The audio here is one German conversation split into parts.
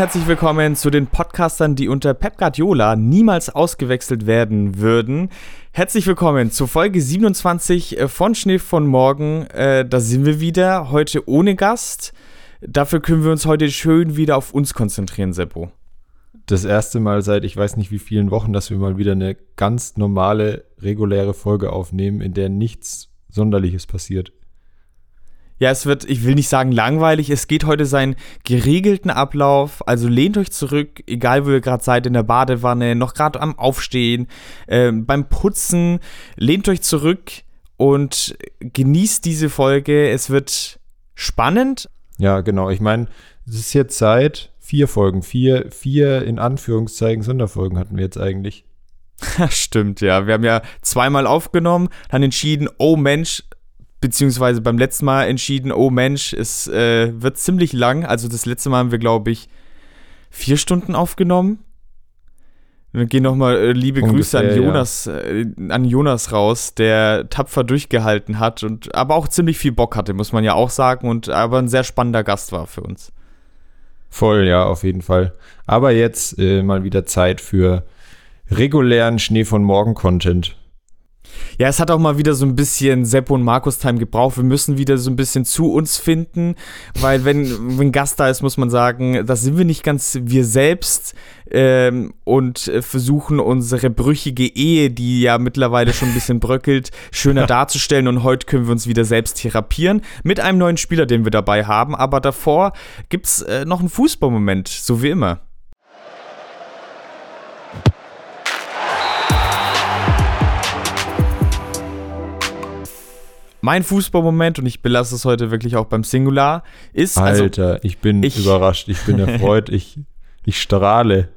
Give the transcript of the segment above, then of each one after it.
Herzlich willkommen zu den Podcastern, die unter Pep Guardiola niemals ausgewechselt werden würden. Herzlich willkommen zu Folge 27 äh, von Schnee von Morgen. Äh, da sind wir wieder, heute ohne Gast. Dafür können wir uns heute schön wieder auf uns konzentrieren, Seppo. Das erste Mal seit ich weiß nicht wie vielen Wochen, dass wir mal wieder eine ganz normale, reguläre Folge aufnehmen, in der nichts Sonderliches passiert. Ja, es wird, ich will nicht sagen langweilig, es geht heute seinen geregelten Ablauf. Also lehnt euch zurück, egal wo ihr gerade seid, in der Badewanne, noch gerade am Aufstehen, äh, beim Putzen. Lehnt euch zurück und genießt diese Folge. Es wird spannend. Ja, genau. Ich meine, es ist jetzt Zeit, vier Folgen, vier, vier in Anführungszeichen Sonderfolgen hatten wir jetzt eigentlich. Stimmt, ja. Wir haben ja zweimal aufgenommen, dann entschieden, oh Mensch, beziehungsweise beim letzten Mal entschieden, oh Mensch, es äh, wird ziemlich lang. Also das letzte Mal haben wir, glaube ich, vier Stunden aufgenommen. Wir gehen nochmal äh, liebe Ungefähr, Grüße an Jonas, ja. äh, an Jonas raus, der tapfer durchgehalten hat und aber auch ziemlich viel Bock hatte, muss man ja auch sagen, und aber ein sehr spannender Gast war für uns. Voll, ja, auf jeden Fall. Aber jetzt äh, mal wieder Zeit für regulären Schnee von Morgen Content. Ja, es hat auch mal wieder so ein bisschen Seppo und Markus Time gebraucht. Wir müssen wieder so ein bisschen zu uns finden, weil wenn, wenn Gast da ist, muss man sagen, da sind wir nicht ganz wir selbst ähm, und versuchen unsere brüchige Ehe, die ja mittlerweile schon ein bisschen bröckelt, schöner darzustellen. Und heute können wir uns wieder selbst therapieren mit einem neuen Spieler, den wir dabei haben. Aber davor gibt es äh, noch einen Fußballmoment, so wie immer. Mein Fußballmoment, und ich belasse es heute wirklich auch beim Singular, ist. Also Alter, also, ich bin ich, überrascht, ich bin erfreut, ich, ich strahle.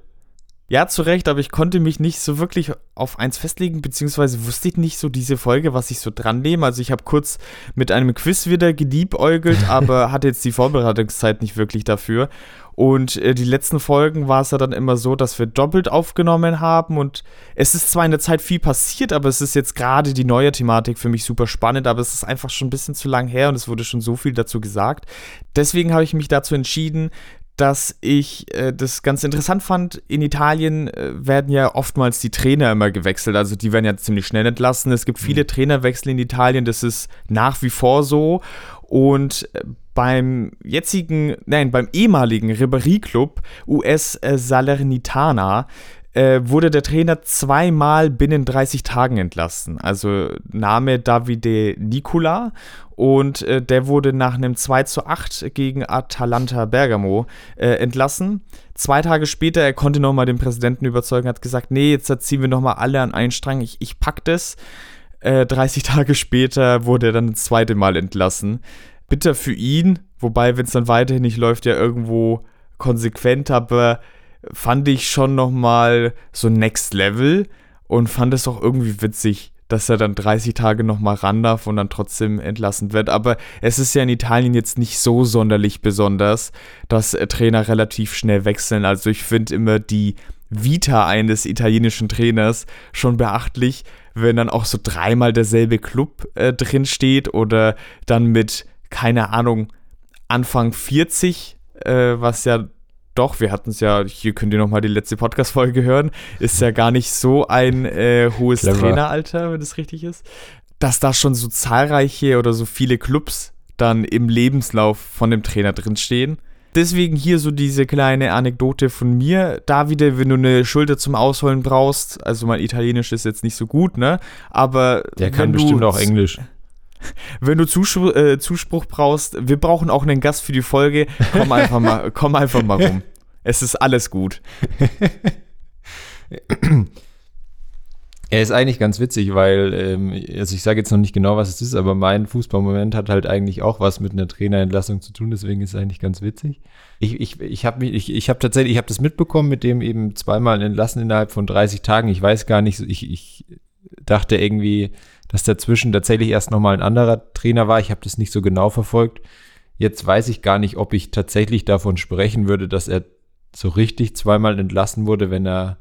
Ja, zu Recht, aber ich konnte mich nicht so wirklich auf eins festlegen, beziehungsweise wusste ich nicht so diese Folge, was ich so dran nehme. Also ich habe kurz mit einem Quiz wieder geliebäugelt, aber hatte jetzt die Vorbereitungszeit nicht wirklich dafür. Und äh, die letzten Folgen war es ja dann immer so, dass wir doppelt aufgenommen haben. Und es ist zwar in der Zeit viel passiert, aber es ist jetzt gerade die neue Thematik für mich super spannend. Aber es ist einfach schon ein bisschen zu lang her und es wurde schon so viel dazu gesagt. Deswegen habe ich mich dazu entschieden, dass ich äh, das ganz interessant fand. In Italien äh, werden ja oftmals die Trainer immer gewechselt, also die werden ja ziemlich schnell entlassen. Es gibt viele mhm. Trainerwechsel in Italien, das ist nach wie vor so. Und äh, beim jetzigen, nein, beim ehemaligen Ribéry-Club US Salernitana äh, wurde der Trainer zweimal binnen 30 Tagen entlassen. Also Name Davide Nicola und äh, der wurde nach einem 2 zu 8 gegen Atalanta Bergamo äh, entlassen. Zwei Tage später, er konnte nochmal den Präsidenten überzeugen, hat gesagt, nee, jetzt ziehen wir nochmal alle an einen Strang, ich, ich pack das. 30 äh, Tage später wurde er dann das zweite Mal entlassen bitter für ihn, wobei, wenn es dann weiterhin nicht läuft, ja irgendwo konsequent, aber fand ich schon nochmal so Next Level und fand es auch irgendwie witzig, dass er dann 30 Tage nochmal ran darf und dann trotzdem entlassen wird. Aber es ist ja in Italien jetzt nicht so sonderlich besonders, dass äh, Trainer relativ schnell wechseln. Also ich finde immer die Vita eines italienischen Trainers schon beachtlich, wenn dann auch so dreimal derselbe Club äh, drin steht oder dann mit keine Ahnung, Anfang 40, äh, was ja doch, wir hatten es ja, hier könnt ihr nochmal die letzte Podcast-Folge hören, ist ja gar nicht so ein äh, hohes Clever. Traineralter, wenn das richtig ist, dass da schon so zahlreiche oder so viele Clubs dann im Lebenslauf von dem Trainer drinstehen. Deswegen hier so diese kleine Anekdote von mir. Davide, wenn du eine Schulter zum Ausholen brauchst, also mein Italienisch ist jetzt nicht so gut, ne? Aber. Der kann bestimmt auch Englisch. Wenn du Zuspruch, äh, Zuspruch brauchst, wir brauchen auch einen Gast für die Folge. Komm einfach mal, komm einfach mal rum. Es ist alles gut. Er ist eigentlich ganz witzig, weil, ähm, also ich sage jetzt noch nicht genau, was es ist, aber mein Fußballmoment hat halt eigentlich auch was mit einer Trainerentlassung zu tun, deswegen ist es eigentlich ganz witzig. Ich, ich, ich habe ich, ich hab tatsächlich, ich habe das mitbekommen mit dem eben zweimal entlassen innerhalb von 30 Tagen. Ich weiß gar nicht, ich, ich dachte irgendwie, dass dazwischen tatsächlich erst nochmal ein anderer Trainer war. Ich habe das nicht so genau verfolgt. Jetzt weiß ich gar nicht, ob ich tatsächlich davon sprechen würde, dass er so richtig zweimal entlassen wurde, wenn er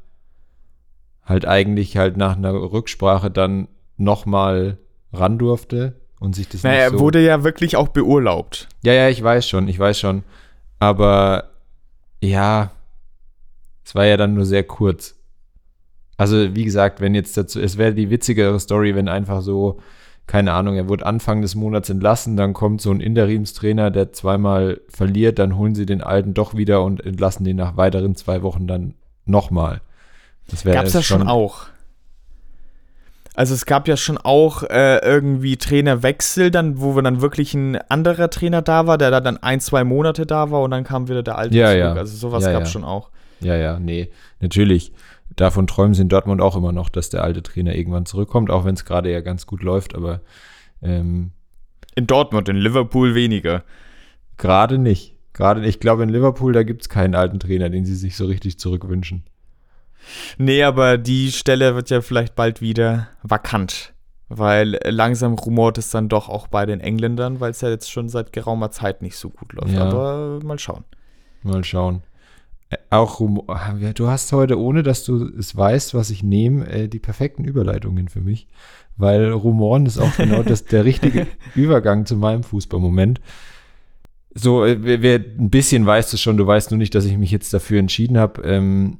halt eigentlich halt nach einer Rücksprache dann nochmal ran durfte und sich das naja, nicht so... er wurde ja wirklich auch beurlaubt. Ja, ja, ich weiß schon, ich weiß schon. Aber ja, es war ja dann nur sehr kurz. Also, wie gesagt, wenn jetzt dazu, es wäre die witzigere Story, wenn einfach so, keine Ahnung, er wurde Anfang des Monats entlassen, dann kommt so ein Interimstrainer, der zweimal verliert, dann holen sie den alten doch wieder und entlassen den nach weiteren zwei Wochen dann nochmal. Das Gab es ja schon auch. Also es gab ja schon auch äh, irgendwie Trainerwechsel, dann, wo dann wirklich ein anderer Trainer da war, der da dann ein, zwei Monate da war und dann kam wieder der alte ja, zurück. Ja. Also sowas ja, gab es ja. schon auch. Ja, ja, nee, natürlich. Davon träumen sie in Dortmund auch immer noch, dass der alte Trainer irgendwann zurückkommt, auch wenn es gerade ja ganz gut läuft, aber ähm, in Dortmund, in Liverpool weniger. Gerade nicht. Gerade, ich glaube, in Liverpool, da gibt es keinen alten Trainer, den sie sich so richtig zurückwünschen. Nee, aber die Stelle wird ja vielleicht bald wieder vakant. Weil langsam rumort es dann doch auch bei den Engländern, weil es ja jetzt schon seit geraumer Zeit nicht so gut läuft. Ja. Aber mal schauen. Mal schauen. Auch Rumor. Ah, du hast heute, ohne dass du es weißt, was ich nehme, äh, die perfekten Überleitungen für mich. Weil Rumoren ist auch genau das, der richtige Übergang zu meinem Fußballmoment. So, äh, wer, wer ein bisschen weiß es schon, du weißt nur nicht, dass ich mich jetzt dafür entschieden habe. Ähm,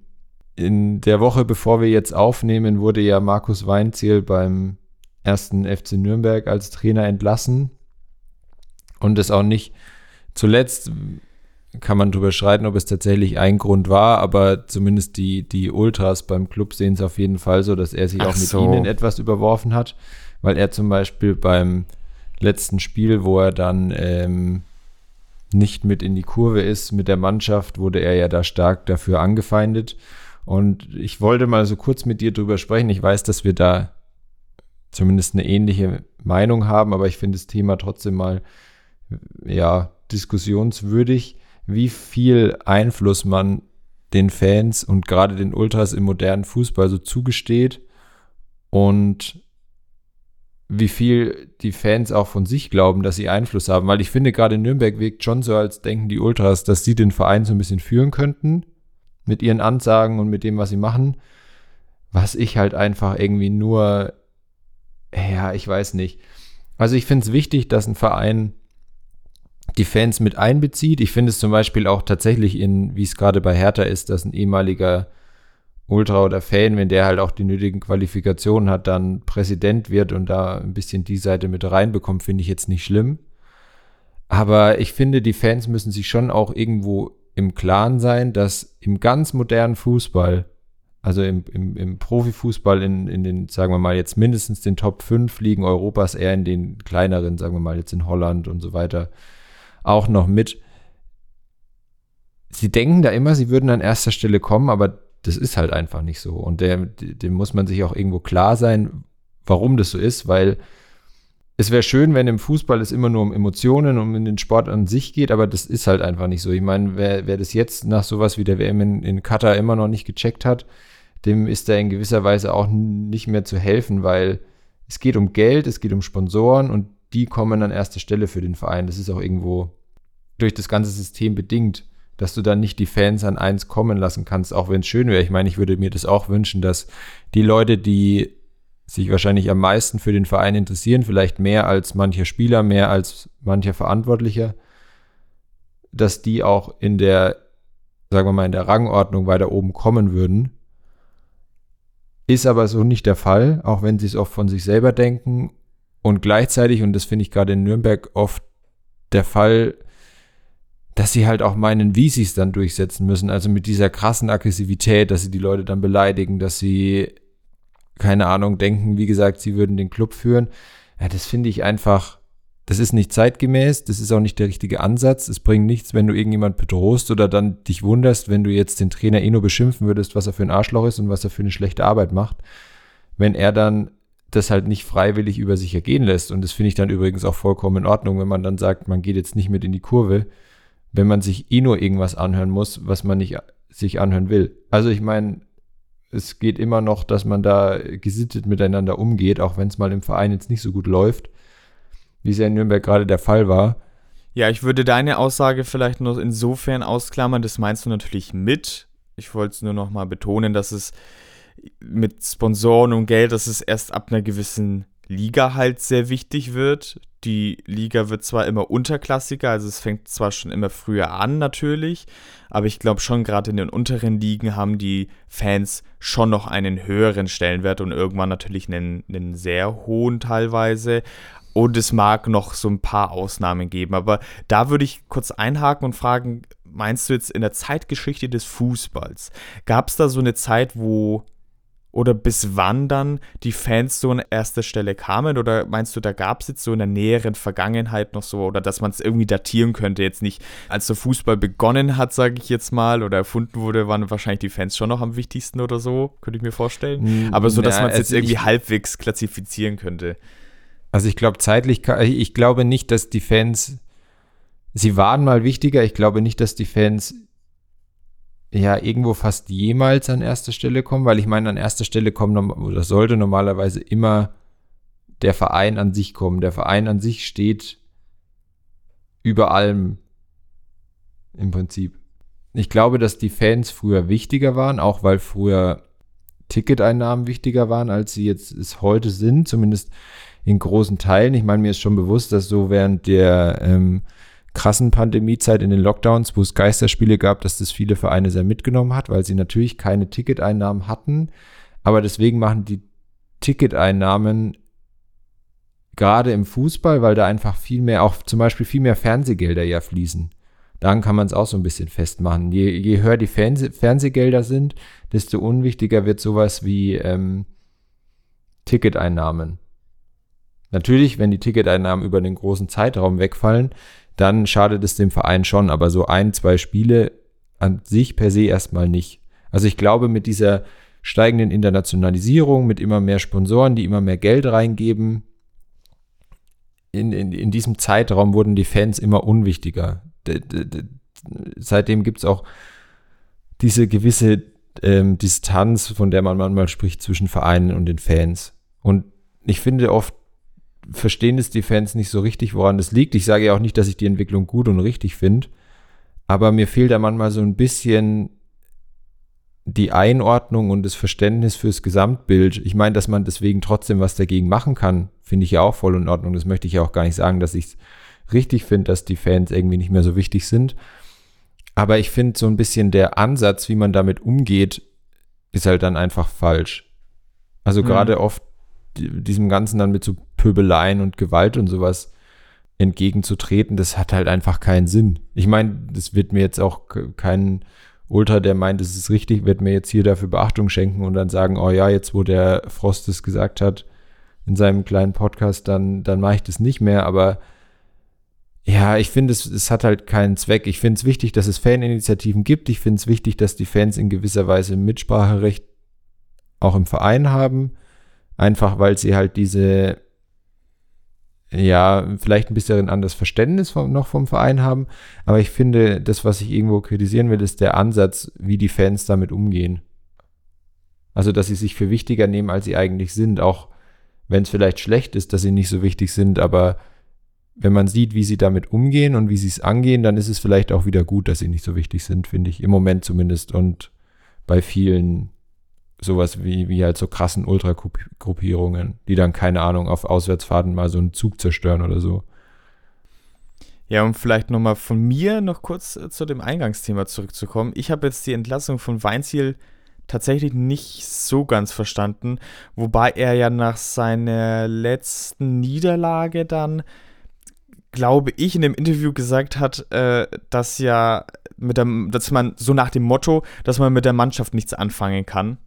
in der Woche, bevor wir jetzt aufnehmen, wurde ja Markus Weinziel beim ersten FC Nürnberg als Trainer entlassen. Und es auch nicht zuletzt kann man darüber streiten, ob es tatsächlich ein Grund war, aber zumindest die, die Ultras beim Club sehen es auf jeden Fall so, dass er sich Ach auch mit so. ihnen etwas überworfen hat, weil er zum Beispiel beim letzten Spiel, wo er dann ähm, nicht mit in die Kurve ist mit der Mannschaft, wurde er ja da stark dafür angefeindet. Und ich wollte mal so kurz mit dir drüber sprechen. Ich weiß, dass wir da zumindest eine ähnliche Meinung haben, aber ich finde das Thema trotzdem mal, ja, diskussionswürdig, wie viel Einfluss man den Fans und gerade den Ultras im modernen Fußball so zugesteht und wie viel die Fans auch von sich glauben, dass sie Einfluss haben. Weil ich finde, gerade Nürnberg wirkt schon so, als denken die Ultras, dass sie den Verein so ein bisschen führen könnten mit ihren Ansagen und mit dem, was sie machen, was ich halt einfach irgendwie nur, ja, ich weiß nicht. Also ich finde es wichtig, dass ein Verein die Fans mit einbezieht. Ich finde es zum Beispiel auch tatsächlich in, wie es gerade bei Hertha ist, dass ein ehemaliger Ultra oder Fan, wenn der halt auch die nötigen Qualifikationen hat, dann Präsident wird und da ein bisschen die Seite mit reinbekommt, finde ich jetzt nicht schlimm. Aber ich finde, die Fans müssen sich schon auch irgendwo im Klaren sein, dass im ganz modernen Fußball, also im, im, im Profifußball in, in den, sagen wir mal, jetzt mindestens den Top 5 Ligen Europas, eher in den kleineren, sagen wir mal, jetzt in Holland und so weiter, auch noch mit. Sie denken da immer, sie würden an erster Stelle kommen, aber das ist halt einfach nicht so. Und dem muss man sich auch irgendwo klar sein, warum das so ist, weil es wäre schön, wenn im Fußball es immer nur um Emotionen und um den Sport an sich geht, aber das ist halt einfach nicht so. Ich meine, wer, wer das jetzt nach sowas wie der WM in, in Katar immer noch nicht gecheckt hat, dem ist da in gewisser Weise auch nicht mehr zu helfen, weil es geht um Geld, es geht um Sponsoren und die kommen an erster Stelle für den Verein. Das ist auch irgendwo durch das ganze System bedingt, dass du dann nicht die Fans an eins kommen lassen kannst, auch wenn es schön wäre. Ich meine, ich würde mir das auch wünschen, dass die Leute, die sich wahrscheinlich am meisten für den Verein interessieren, vielleicht mehr als mancher Spieler, mehr als mancher Verantwortlicher, dass die auch in der, sagen wir mal, in der Rangordnung weiter oben kommen würden. Ist aber so nicht der Fall, auch wenn sie es oft von sich selber denken. Und gleichzeitig, und das finde ich gerade in Nürnberg oft der Fall, dass sie halt auch meinen Visis dann durchsetzen müssen. Also mit dieser krassen Aggressivität, dass sie die Leute dann beleidigen, dass sie keine Ahnung, denken, wie gesagt, sie würden den Club führen. Ja, das finde ich einfach, das ist nicht zeitgemäß, das ist auch nicht der richtige Ansatz. Es bringt nichts, wenn du irgendjemand bedrohst oder dann dich wunderst, wenn du jetzt den Trainer eh nur beschimpfen würdest, was er für ein Arschloch ist und was er für eine schlechte Arbeit macht. Wenn er dann das halt nicht freiwillig über sich ergehen lässt. Und das finde ich dann übrigens auch vollkommen in Ordnung, wenn man dann sagt, man geht jetzt nicht mit in die Kurve, wenn man sich eh nur irgendwas anhören muss, was man nicht sich anhören will. Also ich meine, es geht immer noch, dass man da gesittet miteinander umgeht, auch wenn es mal im Verein jetzt nicht so gut läuft, wie es ja in Nürnberg gerade der Fall war. Ja, ich würde deine Aussage vielleicht nur insofern ausklammern, das meinst du natürlich mit. Ich wollte es nur noch mal betonen, dass es mit Sponsoren und Geld, dass es erst ab einer gewissen Liga halt sehr wichtig wird. Die Liga wird zwar immer unterklassiger, also es fängt zwar schon immer früher an natürlich, aber ich glaube schon gerade in den unteren Ligen haben die Fans schon noch einen höheren Stellenwert und irgendwann natürlich einen, einen sehr hohen teilweise. Und es mag noch so ein paar Ausnahmen geben, aber da würde ich kurz einhaken und fragen, meinst du jetzt in der Zeitgeschichte des Fußballs, gab es da so eine Zeit, wo oder bis wann dann die Fans so an erster Stelle kamen? Oder meinst du, da gab es jetzt so in der näheren Vergangenheit noch so, oder dass man es irgendwie datieren könnte? Jetzt nicht, als der Fußball begonnen hat, sage ich jetzt mal, oder erfunden wurde, waren wahrscheinlich die Fans schon noch am wichtigsten oder so, könnte ich mir vorstellen. Aber so, dass man es jetzt also irgendwie halbwegs klassifizieren könnte. Also ich glaube zeitlich, ich glaube nicht, dass die Fans, sie waren mal wichtiger, ich glaube nicht, dass die Fans ja irgendwo fast jemals an erster Stelle kommen, weil ich meine, an erster Stelle kommen oder sollte normalerweise immer der Verein an sich kommen. Der Verein an sich steht über allem im Prinzip. Ich glaube, dass die Fans früher wichtiger waren, auch weil früher Ticketeinnahmen wichtiger waren, als sie jetzt es heute sind, zumindest in großen Teilen. Ich meine, mir ist schon bewusst, dass so während der ähm, krassen Pandemiezeit in den Lockdowns, wo es Geisterspiele gab, dass das viele Vereine sehr mitgenommen hat, weil sie natürlich keine Ticketeinnahmen hatten. Aber deswegen machen die Ticketeinnahmen gerade im Fußball, weil da einfach viel mehr, auch zum Beispiel viel mehr Fernsehgelder ja fließen. Daran kann man es auch so ein bisschen festmachen. Je, je höher die Fernseh Fernsehgelder sind, desto unwichtiger wird sowas wie ähm, Ticketeinnahmen. Natürlich, wenn die Ticketeinnahmen über den großen Zeitraum wegfallen, dann schadet es dem Verein schon, aber so ein, zwei Spiele an sich per se erstmal nicht. Also ich glaube, mit dieser steigenden Internationalisierung, mit immer mehr Sponsoren, die immer mehr Geld reingeben, in, in, in diesem Zeitraum wurden die Fans immer unwichtiger. D seitdem gibt es auch diese gewisse ähm, Distanz, von der man manchmal spricht, zwischen Vereinen und den Fans. Und ich finde oft, verstehen es die Fans nicht so richtig, woran das liegt. Ich sage ja auch nicht, dass ich die Entwicklung gut und richtig finde, aber mir fehlt da manchmal so ein bisschen die Einordnung und das Verständnis fürs Gesamtbild. Ich meine, dass man deswegen trotzdem was dagegen machen kann, finde ich ja auch voll in Ordnung. Das möchte ich ja auch gar nicht sagen, dass ich es richtig finde, dass die Fans irgendwie nicht mehr so wichtig sind. Aber ich finde so ein bisschen der Ansatz, wie man damit umgeht, ist halt dann einfach falsch. Also mhm. gerade oft diesem Ganzen dann mit so Pöbeleien und Gewalt und sowas entgegenzutreten, das hat halt einfach keinen Sinn. Ich meine, das wird mir jetzt auch kein Ultra, der meint, es ist richtig, wird mir jetzt hier dafür Beachtung schenken und dann sagen, oh ja, jetzt wo der Frost es gesagt hat in seinem kleinen Podcast, dann, dann mache ich das nicht mehr. Aber ja, ich finde, es, es hat halt keinen Zweck. Ich finde es wichtig, dass es Faninitiativen gibt. Ich finde es wichtig, dass die Fans in gewisser Weise Mitspracherecht auch im Verein haben. Einfach weil sie halt diese ja, vielleicht ein bisschen anderes Verständnis vom, noch vom Verein haben. Aber ich finde, das, was ich irgendwo kritisieren will, ist der Ansatz, wie die Fans damit umgehen. Also, dass sie sich für wichtiger nehmen, als sie eigentlich sind. Auch wenn es vielleicht schlecht ist, dass sie nicht so wichtig sind. Aber wenn man sieht, wie sie damit umgehen und wie sie es angehen, dann ist es vielleicht auch wieder gut, dass sie nicht so wichtig sind, finde ich. Im Moment zumindest. Und bei vielen sowas wie, wie halt so krassen Ultragruppierungen, die dann, keine Ahnung, auf Auswärtsfahrten mal so einen Zug zerstören oder so. Ja, um vielleicht nochmal von mir noch kurz äh, zu dem Eingangsthema zurückzukommen. Ich habe jetzt die Entlassung von Weinziel tatsächlich nicht so ganz verstanden, wobei er ja nach seiner letzten Niederlage dann, glaube ich, in dem Interview gesagt hat, äh, dass ja mit der, dass man so nach dem Motto, dass man mit der Mannschaft nichts anfangen kann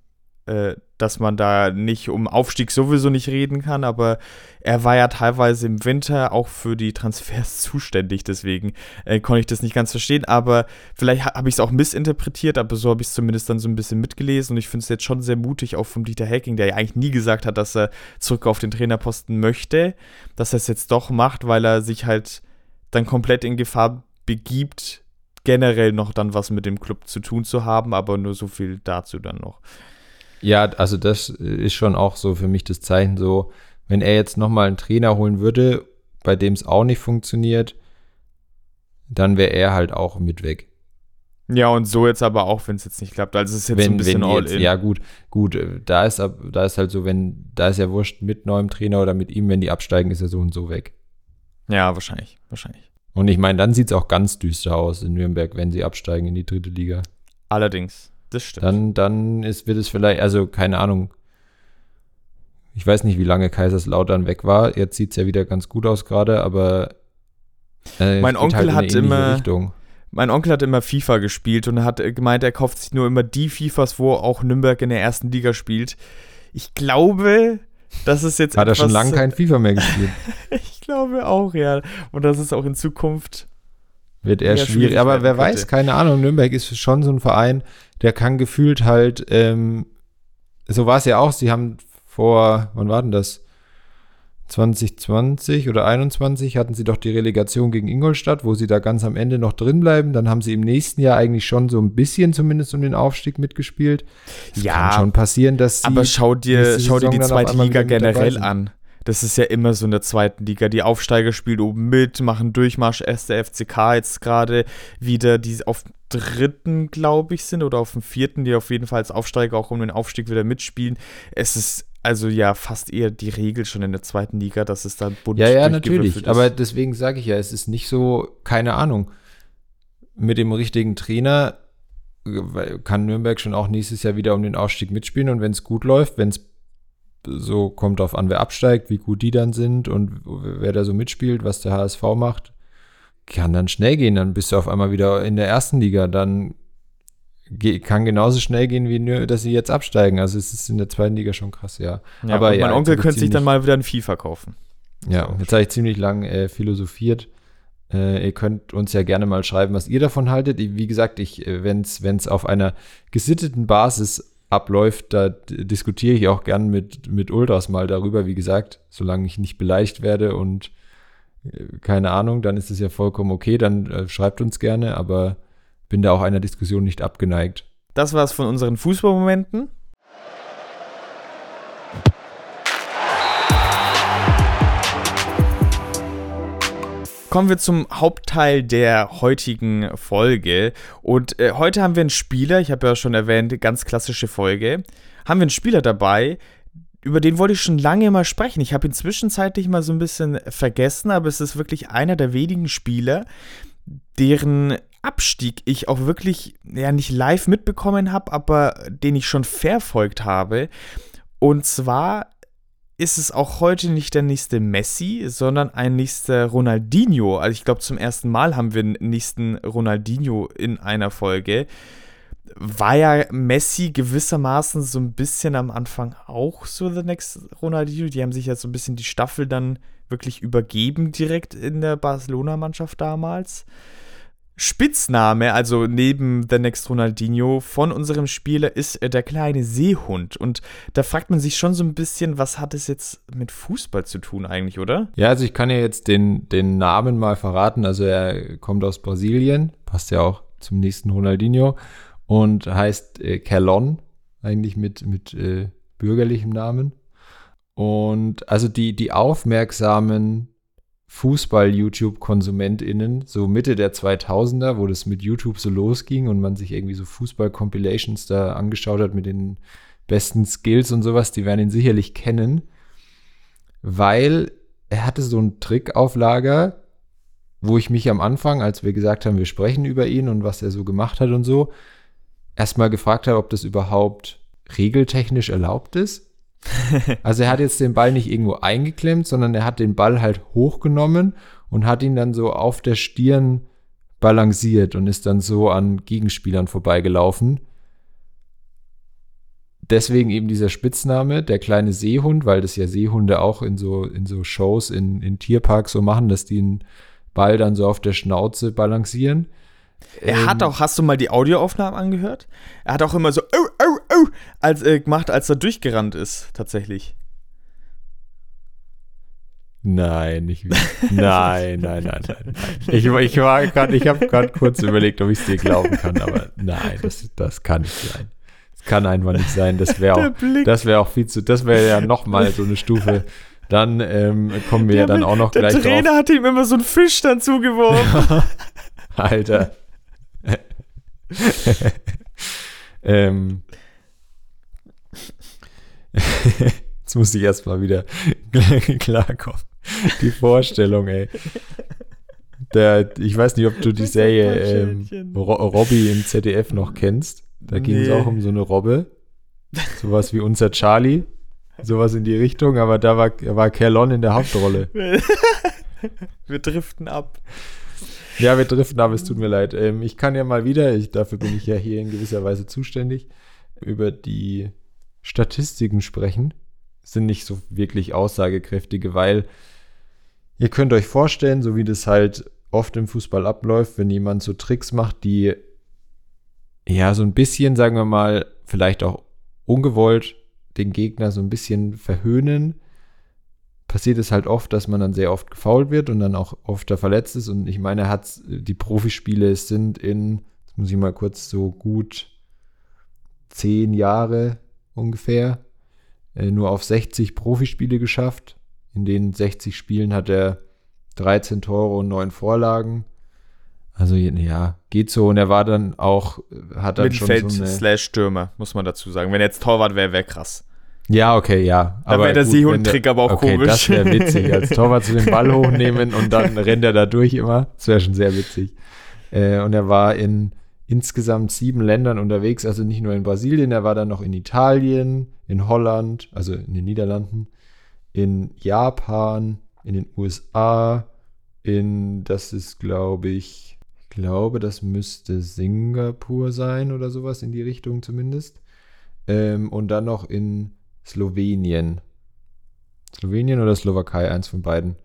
dass man da nicht um Aufstieg sowieso nicht reden kann, aber er war ja teilweise im Winter auch für die Transfers zuständig, deswegen äh, konnte ich das nicht ganz verstehen, aber vielleicht habe ich es auch missinterpretiert, aber so habe ich es zumindest dann so ein bisschen mitgelesen und ich finde es jetzt schon sehr mutig, auch vom Dieter Hacking, der ja eigentlich nie gesagt hat, dass er zurück auf den Trainerposten möchte, dass er es jetzt doch macht, weil er sich halt dann komplett in Gefahr begibt, generell noch dann was mit dem Club zu tun zu haben, aber nur so viel dazu dann noch. Ja, also das ist schon auch so für mich das Zeichen so, wenn er jetzt nochmal einen Trainer holen würde, bei dem es auch nicht funktioniert, dann wäre er halt auch mit weg. Ja, und so jetzt aber auch, wenn es jetzt nicht klappt. Also es ist jetzt wenn, ein bisschen all jetzt, in. Ja, gut, gut. Da ist, da ist halt so, wenn, da ist ja wurscht mit neuem Trainer oder mit ihm, wenn die absteigen, ist er so und so weg. Ja, wahrscheinlich, wahrscheinlich. Und ich meine, dann sieht es auch ganz düster aus in Nürnberg, wenn sie absteigen in die dritte Liga. Allerdings, das stimmt. Dann, dann ist, wird es vielleicht, also keine Ahnung. Ich weiß nicht, wie lange Kaiserslautern weg war. Jetzt sieht es ja wieder ganz gut aus gerade, aber äh, mein Onkel halt hat immer Richtung. Mein Onkel hat immer FIFA gespielt und hat gemeint, er kauft sich nur immer die FIFAs, wo auch Nürnberg in der ersten Liga spielt. Ich glaube, das ist jetzt. Hat er schon lange kein FIFA mehr gespielt? ich glaube auch, ja. Und das ist auch in Zukunft. Wird eher schwierig. schwierig. Aber wer weiß, keine Ahnung. Nürnberg ist schon so ein Verein, der kann gefühlt halt. Ähm, so war es ja auch. Sie haben vor, wann war denn das? 2020 oder 21 hatten sie doch die Relegation gegen Ingolstadt, wo sie da ganz am Ende noch drin bleiben. Dann haben sie im nächsten Jahr eigentlich schon so ein bisschen zumindest um den Aufstieg mitgespielt. Es ja, kann schon passieren, dass sie. Aber schau dir, schau dir die zweite Liga generell an. Das ist ja immer so in der zweiten Liga. Die Aufsteiger spielen oben mit, machen Durchmarsch. Erste FCK jetzt gerade wieder, die auf dem dritten, glaube ich, sind oder auf dem vierten, die auf jeden Fall als Aufsteiger auch um den Aufstieg wieder mitspielen. Es ist also ja fast eher die Regel schon in der zweiten Liga, dass es dann bunt Ja, ja, natürlich. Ist. Aber deswegen sage ich ja, es ist nicht so, keine Ahnung. Mit dem richtigen Trainer kann Nürnberg schon auch nächstes Jahr wieder um den Aufstieg mitspielen und wenn es gut läuft, wenn es so kommt auf an, wer absteigt, wie gut die dann sind und wer da so mitspielt, was der HSV macht, kann dann schnell gehen. Dann bist du auf einmal wieder in der ersten Liga. Dann kann genauso schnell gehen, wie nur, dass sie jetzt absteigen. Also es ist in der zweiten Liga schon krass, ja. ja Aber ja, mein Onkel könnte sich dann mal wieder ein FIFA kaufen. Ja, jetzt habe ich ziemlich lang äh, philosophiert. Äh, ihr könnt uns ja gerne mal schreiben, was ihr davon haltet. Wie gesagt, ich, äh, wenn es auf einer gesitteten Basis abläuft, da diskutiere ich auch gern mit, mit Ultras mal darüber. Wie gesagt, solange ich nicht beleidigt werde und äh, keine Ahnung, dann ist es ja vollkommen okay. Dann äh, schreibt uns gerne, aber bin da auch einer Diskussion nicht abgeneigt. Das war's von unseren Fußballmomenten. Kommen wir zum Hauptteil der heutigen Folge. Und äh, heute haben wir einen Spieler, ich habe ja schon erwähnt, ganz klassische Folge. Haben wir einen Spieler dabei, über den wollte ich schon lange mal sprechen. Ich habe ihn zwischenzeitlich mal so ein bisschen vergessen, aber es ist wirklich einer der wenigen Spieler, deren Abstieg ich auch wirklich ja nicht live mitbekommen habe, aber den ich schon verfolgt habe. Und zwar ist es auch heute nicht der nächste Messi, sondern ein nächster Ronaldinho. Also ich glaube, zum ersten Mal haben wir einen nächsten Ronaldinho in einer Folge. War ja Messi gewissermaßen so ein bisschen am Anfang auch so the next Ronaldinho. Die haben sich ja so ein bisschen die Staffel dann wirklich übergeben direkt in der Barcelona-Mannschaft damals. Spitzname, also neben The Next Ronaldinho von unserem Spieler, ist äh, der kleine Seehund. Und da fragt man sich schon so ein bisschen, was hat es jetzt mit Fußball zu tun eigentlich, oder? Ja, also ich kann ja jetzt den, den Namen mal verraten. Also er kommt aus Brasilien, passt ja auch zum nächsten Ronaldinho und heißt äh, Calon, eigentlich mit, mit äh, bürgerlichem Namen. Und also die, die aufmerksamen Fußball-YouTube-KonsumentInnen, so Mitte der 2000er, wo das mit YouTube so losging und man sich irgendwie so Fußball-Compilations da angeschaut hat mit den besten Skills und sowas, die werden ihn sicherlich kennen, weil er hatte so einen Trick auf Lager, wo ich mich am Anfang, als wir gesagt haben, wir sprechen über ihn und was er so gemacht hat und so, erstmal gefragt habe, ob das überhaupt regeltechnisch erlaubt ist also er hat jetzt den Ball nicht irgendwo eingeklemmt, sondern er hat den Ball halt hochgenommen und hat ihn dann so auf der Stirn balanciert und ist dann so an Gegenspielern vorbeigelaufen. Deswegen eben dieser Spitzname, der kleine Seehund, weil das ja Seehunde auch in so, in so Shows in, in Tierparks so machen, dass die einen Ball dann so auf der Schnauze balancieren. Er ähm, hat auch, hast du mal die Audioaufnahmen angehört? Er hat auch immer so oh, oh, oh, als, äh, gemacht, als er durchgerannt ist, tatsächlich. Nein, nicht wie. Nein, nein, nein, nein. Ich, ich war gerade, ich habe gerade kurz überlegt, ob ich es dir glauben kann, aber nein, das, das kann nicht sein. Das kann einfach nicht sein. Das wäre auch, das wäre auch viel zu, das wäre ja nochmal so eine Stufe. Dann ähm, kommen wir ja, dann auch noch der gleich Der Trainer drauf. hat ihm immer so einen Fisch dann zugeworfen. Alter. ähm, jetzt muss ich erstmal wieder klarkommen. Die Vorstellung, ey. Der, ich weiß nicht, ob du die Serie ähm, Ro Robby im ZDF noch kennst. Da ging es auch um so eine Robbe. Sowas wie unser Charlie. Sowas in die Richtung, aber da war, war Kerlon in der Hauptrolle. wir driften ab. Ja, wir driften ab, es tut mir leid. Ähm, ich kann ja mal wieder, ich, dafür bin ich ja hier in gewisser Weise zuständig, über die Statistiken sprechen. Sind nicht so wirklich aussagekräftige, weil ihr könnt euch vorstellen, so wie das halt oft im Fußball abläuft, wenn jemand so Tricks macht, die ja so ein bisschen, sagen wir mal, vielleicht auch ungewollt den Gegner so ein bisschen verhöhnen, passiert es halt oft, dass man dann sehr oft gefault wird und dann auch oft da verletzt ist. Und ich meine, er hat die Profispiele sind in, jetzt muss ich mal kurz so gut zehn Jahre ungefähr, äh, nur auf 60 Profispiele geschafft. In den 60 Spielen hat er 13 Tore und 9 Vorlagen. Also ja, geht so. Und er war dann auch, hat dann Mittelfeld schon so eine slash Stürmer, muss man dazu sagen. Wenn er jetzt Torwart wäre, wäre krass. Ja, okay, ja. Da wäre der Seehund-Trick aber auch okay, komisch. Das wäre witzig. Als Torwart zu den Ball hochnehmen und dann rennt er da durch immer. Das wäre schon sehr witzig. Äh, und er war in insgesamt sieben Ländern unterwegs, also nicht nur in Brasilien, er war dann noch in Italien, in Holland, also in den Niederlanden, in Japan, in den USA, in, das ist, glaube ich, ich glaube, das müsste Singapur sein oder sowas in die Richtung zumindest. Ähm, und dann noch in Slowenien. Slowenien oder Slowakei, eins von beiden,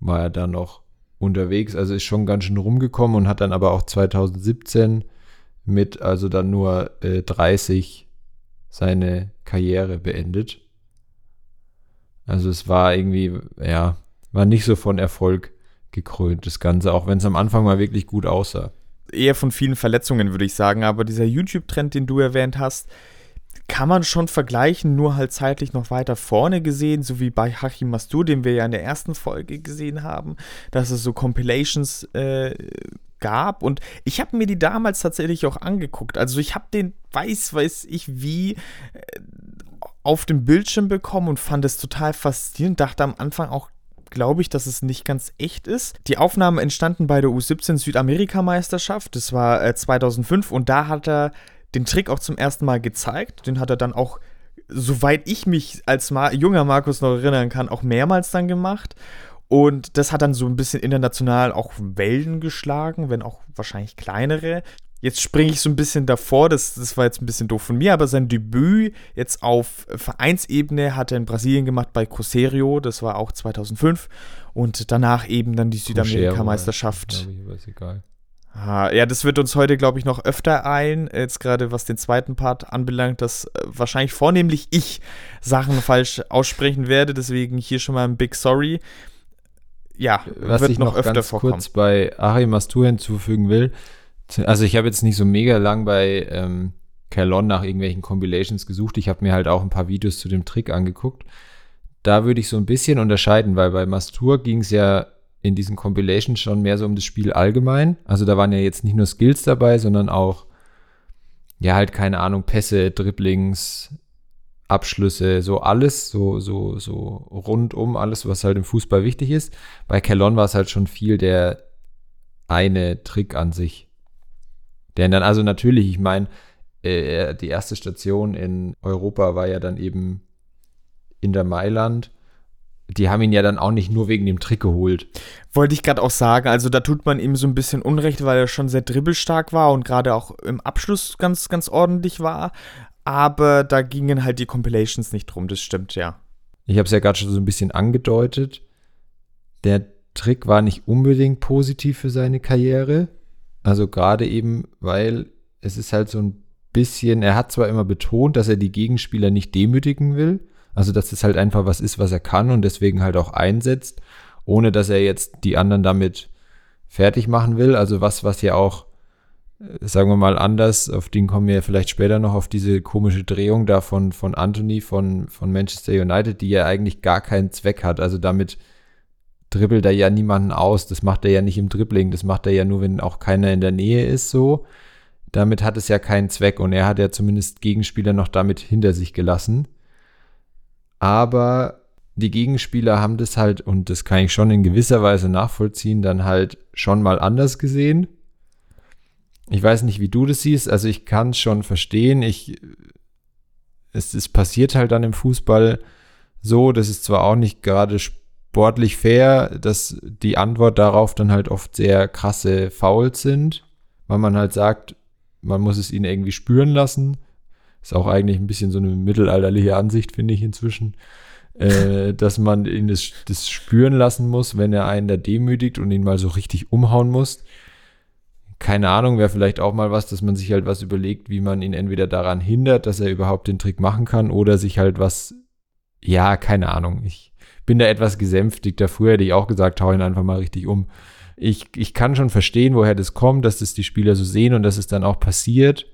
war er dann noch unterwegs. Also ist schon ganz schön rumgekommen und hat dann aber auch 2017 mit also dann nur äh, 30 seine Karriere beendet. Also es war irgendwie, ja, war nicht so von Erfolg gekrönt, das Ganze, auch wenn es am Anfang mal wirklich gut aussah. Eher von vielen Verletzungen, würde ich sagen, aber dieser YouTube-Trend, den du erwähnt hast, kann man schon vergleichen, nur halt zeitlich noch weiter vorne gesehen, so wie bei Hachim Mastur, den wir ja in der ersten Folge gesehen haben, dass es so Compilations äh, gab und ich habe mir die damals tatsächlich auch angeguckt. Also ich habe den, weiß, weiß ich wie, äh, auf dem Bildschirm bekommen und fand es total faszinierend, dachte am Anfang auch, glaube ich, dass es nicht ganz echt ist. Die Aufnahmen entstanden bei der U17 Südamerika-Meisterschaft, das war äh, 2005 und da hat er den Trick auch zum ersten Mal gezeigt. Den hat er dann auch, soweit ich mich als Ma junger Markus noch erinnern kann, auch mehrmals dann gemacht. Und das hat dann so ein bisschen international auch Wellen geschlagen, wenn auch wahrscheinlich kleinere. Jetzt springe ich so ein bisschen davor, das, das war jetzt ein bisschen doof von mir, aber sein Debüt jetzt auf Vereinsebene hat er in Brasilien gemacht bei Cruzeiro, das war auch 2005. Und danach eben dann die Südamerika-Meisterschaft. Ist egal. Ja, das wird uns heute, glaube ich, noch öfter ein, jetzt gerade was den zweiten Part anbelangt, dass äh, wahrscheinlich vornehmlich ich Sachen falsch aussprechen werde, deswegen hier schon mal ein Big Sorry. Ja, was ich noch, noch öfter ganz vorkommen. kurz bei Ari Mastur hinzufügen will, also ich habe jetzt nicht so mega lang bei ähm, Kerlon nach irgendwelchen Compilations gesucht, ich habe mir halt auch ein paar Videos zu dem Trick angeguckt. Da würde ich so ein bisschen unterscheiden, weil bei Mastur ging es ja in diesen Compilations schon mehr so um das Spiel allgemein. Also da waren ja jetzt nicht nur Skills dabei, sondern auch, ja, halt keine Ahnung, Pässe, Dribblings, Abschlüsse, so alles, so, so, so rundum alles, was halt im Fußball wichtig ist. Bei Kellon war es halt schon viel der eine Trick an sich. Denn dann, also natürlich, ich meine, äh, die erste Station in Europa war ja dann eben in der Mailand die haben ihn ja dann auch nicht nur wegen dem Trick geholt. Wollte ich gerade auch sagen, also da tut man ihm so ein bisschen Unrecht, weil er schon sehr dribbelstark war und gerade auch im Abschluss ganz, ganz ordentlich war. Aber da gingen halt die Compilations nicht drum, das stimmt, ja. Ich habe es ja gerade schon so ein bisschen angedeutet. Der Trick war nicht unbedingt positiv für seine Karriere. Also gerade eben, weil es ist halt so ein bisschen, er hat zwar immer betont, dass er die Gegenspieler nicht demütigen will, also, dass das halt einfach was ist, was er kann und deswegen halt auch einsetzt, ohne dass er jetzt die anderen damit fertig machen will. Also, was, was ja auch, sagen wir mal anders, auf den kommen wir vielleicht später noch, auf diese komische Drehung da von, von Anthony von, von Manchester United, die ja eigentlich gar keinen Zweck hat. Also, damit dribbelt er ja niemanden aus. Das macht er ja nicht im Dribbling. Das macht er ja nur, wenn auch keiner in der Nähe ist, so. Damit hat es ja keinen Zweck und er hat ja zumindest Gegenspieler noch damit hinter sich gelassen. Aber die Gegenspieler haben das halt, und das kann ich schon in gewisser Weise nachvollziehen, dann halt schon mal anders gesehen. Ich weiß nicht, wie du das siehst, also ich kann es schon verstehen. Ich, es, es passiert halt dann im Fußball so, das ist zwar auch nicht gerade sportlich fair, dass die Antwort darauf dann halt oft sehr krasse Fouls sind, weil man halt sagt, man muss es ihnen irgendwie spüren lassen. Ist auch eigentlich ein bisschen so eine mittelalterliche Ansicht, finde ich inzwischen äh, dass man ihn das, das spüren lassen muss, wenn er einen da demütigt und ihn mal so richtig umhauen muss. Keine Ahnung, wäre vielleicht auch mal was, dass man sich halt was überlegt, wie man ihn entweder daran hindert, dass er überhaupt den Trick machen kann, oder sich halt was, ja, keine Ahnung. Ich bin da etwas gesänftigter. Früher hätte ich auch gesagt, hau ihn einfach mal richtig um. Ich, ich kann schon verstehen, woher das kommt, dass das die Spieler so sehen und dass es dann auch passiert.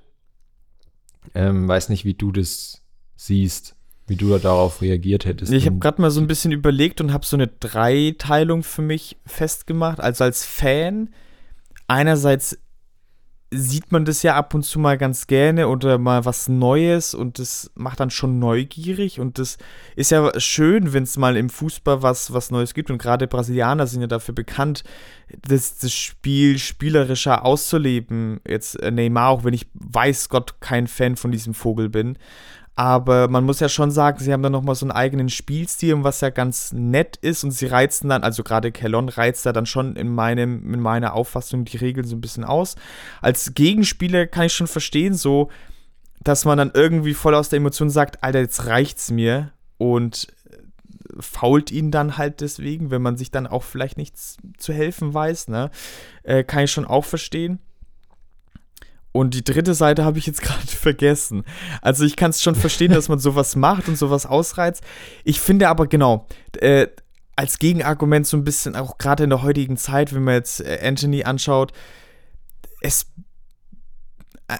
Ähm, weiß nicht, wie du das siehst wie du darauf reagiert hättest. Ich habe gerade mal so ein bisschen überlegt und habe so eine Dreiteilung für mich festgemacht. Also als Fan, einerseits sieht man das ja ab und zu mal ganz gerne oder mal was Neues und das macht dann schon neugierig und das ist ja schön, wenn es mal im Fußball was, was Neues gibt und gerade Brasilianer sind ja dafür bekannt, das, das Spiel spielerischer auszuleben. Jetzt äh, Neymar, auch wenn ich weiß Gott kein Fan von diesem Vogel bin, aber man muss ja schon sagen, sie haben dann nochmal so einen eigenen Spielstil, was ja ganz nett ist. Und sie reizen dann, also gerade Kellon reizt da dann schon in, meinem, in meiner Auffassung die Regeln so ein bisschen aus. Als Gegenspieler kann ich schon verstehen, so, dass man dann irgendwie voll aus der Emotion sagt, Alter, jetzt reicht's mir. Und äh, fault ihn dann halt deswegen, wenn man sich dann auch vielleicht nichts zu helfen weiß, ne? Äh, kann ich schon auch verstehen. Und die dritte Seite habe ich jetzt gerade vergessen. Also ich kann es schon verstehen, dass man sowas macht und sowas ausreizt. Ich finde aber genau, äh, als Gegenargument so ein bisschen, auch gerade in der heutigen Zeit, wenn man jetzt äh, Anthony anschaut, es äh,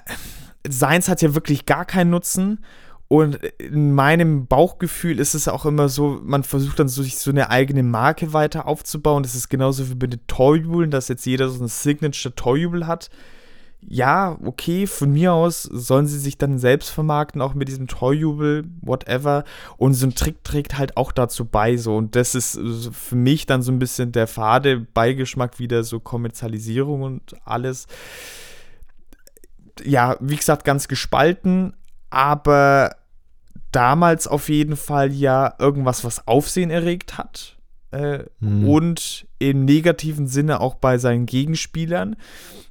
Seins hat ja wirklich gar keinen Nutzen. Und in meinem Bauchgefühl ist es auch immer so, man versucht dann so, sich so eine eigene Marke weiter aufzubauen. Das ist genauso wie bei den Torjubeln, dass jetzt jeder so ein Signature-Torjubel hat ja, okay, von mir aus sollen sie sich dann selbst vermarkten, auch mit diesem Torjubel, whatever. Und so ein Trick trägt halt auch dazu bei, so. Und das ist für mich dann so ein bisschen der fade Beigeschmack wieder, so Kommerzialisierung und alles. Ja, wie gesagt, ganz gespalten, aber damals auf jeden Fall ja irgendwas, was Aufsehen erregt hat. Äh, hm. Und im negativen Sinne auch bei seinen Gegenspielern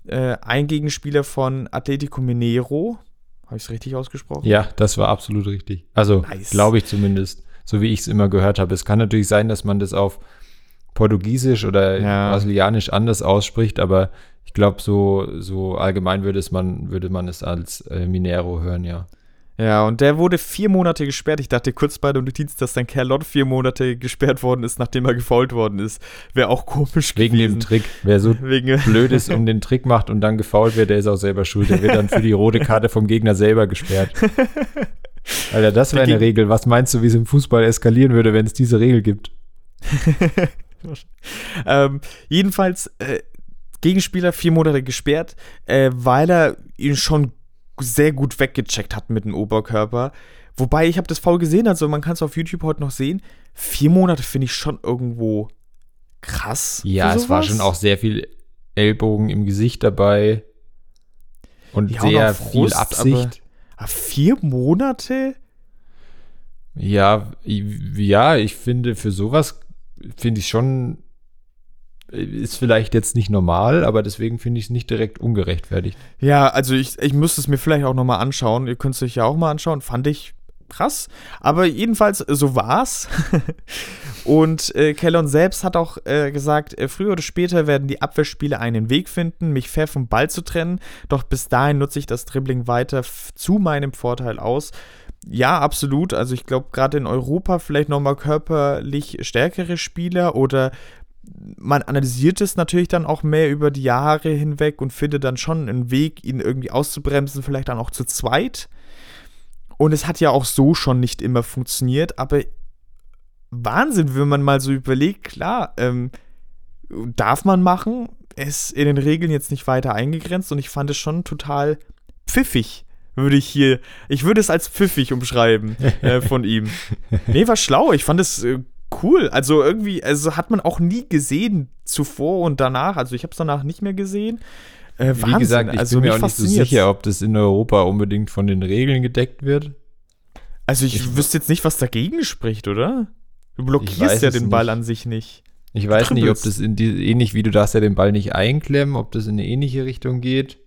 äh, ein Gegenspieler von Atletico Mineiro. Habe ich es richtig ausgesprochen? Ja, das war absolut richtig. Also nice. glaube ich zumindest, so wie ich es immer gehört habe. Es kann natürlich sein, dass man das auf Portugiesisch oder ja. Brasilianisch anders ausspricht, aber ich glaube, so, so allgemein würde, es man, würde man es als äh, Minero hören, ja. Ja, und der wurde vier Monate gesperrt. Ich dachte kurz bei der Notiz, dass dann Carlot vier Monate gesperrt worden ist, nachdem er gefault worden ist. Wäre auch komisch Wegen gewesen. dem Trick. Wer so Wegen blöd ist und den Trick macht und dann gefault wird, der ist auch selber schuld. Der wird dann für die rote Karte vom Gegner selber gesperrt. Alter, das wäre eine Regel. Was meinst du, wie es im Fußball eskalieren würde, wenn es diese Regel gibt? ähm, jedenfalls, äh, Gegenspieler vier Monate gesperrt, äh, weil er ihn schon sehr gut weggecheckt hat mit dem Oberkörper. Wobei, ich habe das faul gesehen, also man kann es auf YouTube heute noch sehen. Vier Monate finde ich schon irgendwo krass. Ja, es war schon auch sehr viel Ellbogen im Gesicht dabei. Und ja, sehr Frust, viel Absicht. Aber, aber vier Monate? Ja, ja, ich finde, für sowas finde ich schon ist vielleicht jetzt nicht normal, aber deswegen finde ich es nicht direkt ungerechtfertigt. Ja, also ich, ich müsste es mir vielleicht auch nochmal anschauen. Ihr könnt es euch ja auch mal anschauen. Fand ich krass. Aber jedenfalls, so war's. und äh, Kellon selbst hat auch äh, gesagt, äh, früher oder später werden die Abwehrspieler einen Weg finden, mich fair vom Ball zu trennen. Doch bis dahin nutze ich das Dribbling weiter zu meinem Vorteil aus. Ja, absolut. Also ich glaube, gerade in Europa vielleicht nochmal körperlich stärkere Spieler oder man analysiert es natürlich dann auch mehr über die Jahre hinweg und findet dann schon einen Weg, ihn irgendwie auszubremsen, vielleicht dann auch zu zweit. Und es hat ja auch so schon nicht immer funktioniert, aber Wahnsinn, wenn man mal so überlegt, klar, ähm, darf man machen, ist in den Regeln jetzt nicht weiter eingegrenzt und ich fand es schon total pfiffig, würde ich hier, ich würde es als pfiffig umschreiben äh, von ihm. Nee, war schlau, ich fand es äh, cool. Also irgendwie, also hat man auch nie gesehen zuvor und danach. Also ich habe es danach nicht mehr gesehen. Äh, Wie gesagt, ich also bin mir auch nicht so sicher, ob das in Europa unbedingt von den Regeln gedeckt wird. Also ich, ich wüsste jetzt nicht, was dagegen spricht, oder? Du blockierst ja den Ball nicht. an sich nicht. Ich weiß nicht, ob das in die, ähnlich wie du darfst ja den Ball nicht einklemmen, ob das in eine ähnliche Richtung geht.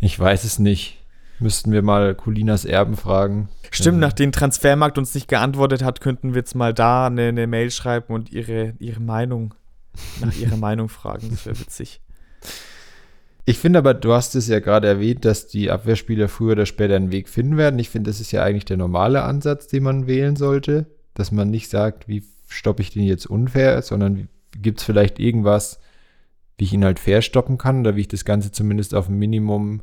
Ich weiß es nicht. Müssten wir mal Colinas Erben fragen. Stimmt, also. nachdem Transfermarkt uns nicht geantwortet hat, könnten wir jetzt mal da eine, eine Mail schreiben und ihre, ihre Meinung, nach ihrer Meinung fragen. Das wäre witzig. Ich finde aber, du hast es ja gerade erwähnt, dass die Abwehrspieler früher oder später einen Weg finden werden. Ich finde, das ist ja eigentlich der normale Ansatz, den man wählen sollte. Dass man nicht sagt, wie stoppe ich den jetzt unfair, sondern gibt es vielleicht irgendwas, wie ich ihn halt fair stoppen kann oder wie ich das Ganze zumindest auf ein Minimum,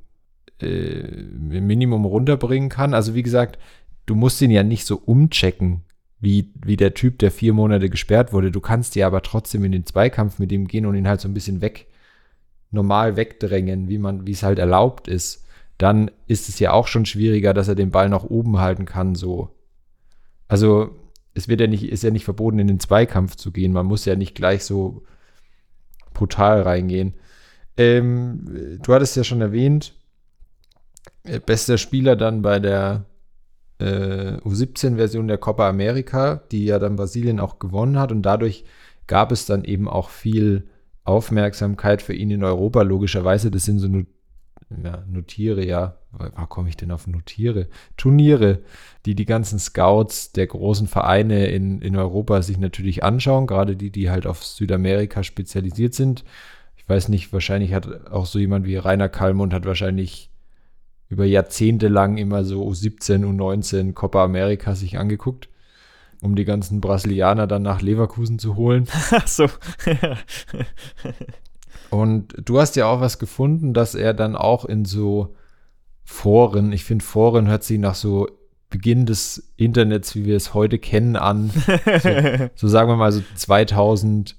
äh, Minimum runterbringen kann. Also wie gesagt, du musst ihn ja nicht so umchecken, wie, wie der Typ, der vier Monate gesperrt wurde. Du kannst ja aber trotzdem in den Zweikampf mit ihm gehen und ihn halt so ein bisschen weg, normal wegdrängen, wie man, wie es halt erlaubt ist. Dann ist es ja auch schon schwieriger, dass er den Ball nach oben halten kann, so. Also, es wird ja nicht, ist ja nicht verboten, in den Zweikampf zu gehen. Man muss ja nicht gleich so brutal reingehen. Ähm, du hattest ja schon erwähnt, äh, bester Spieler dann bei der äh, U17-Version der Copa America, die ja dann Brasilien auch gewonnen hat. Und dadurch gab es dann eben auch viel Aufmerksamkeit für ihn in Europa, logischerweise. Das sind so nur ja, Notiere, ja. Wo komme ich denn auf Notiere? Turniere, die die ganzen Scouts der großen Vereine in, in Europa sich natürlich anschauen, gerade die, die halt auf Südamerika spezialisiert sind. Ich weiß nicht, wahrscheinlich hat auch so jemand wie Rainer Kallmund hat wahrscheinlich über Jahrzehnte lang immer so U17, U19 Copa America sich angeguckt, um die ganzen Brasilianer dann nach Leverkusen zu holen. Ach so. Und du hast ja auch was gefunden, dass er dann auch in so Foren, ich finde Foren hört sich nach so Beginn des Internets, wie wir es heute kennen, an. so, so sagen wir mal so 2000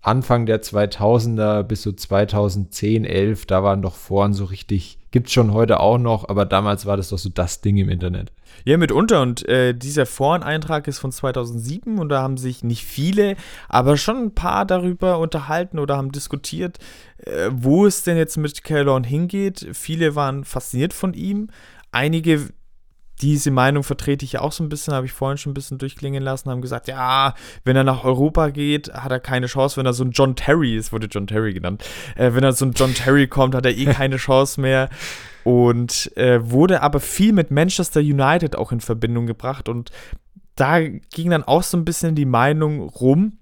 Anfang der 2000er bis so 2010, 11, da waren doch Foren so richtig, gibt es schon heute auch noch, aber damals war das doch so das Ding im Internet. Ja, mitunter. Und äh, dieser Foreneintrag ist von 2007 und da haben sich nicht viele, aber schon ein paar darüber unterhalten oder haben diskutiert, äh, wo es denn jetzt mit Kellon hingeht. Viele waren fasziniert von ihm. Einige diese Meinung vertrete ich ja auch so ein bisschen, habe ich vorhin schon ein bisschen durchklingen lassen, haben gesagt, ja, wenn er nach Europa geht, hat er keine Chance, wenn er so ein John Terry ist, wurde John Terry genannt, äh, wenn er so ein John Terry kommt, hat er eh keine Chance mehr. Und äh, wurde aber viel mit Manchester United auch in Verbindung gebracht und da ging dann auch so ein bisschen die Meinung rum,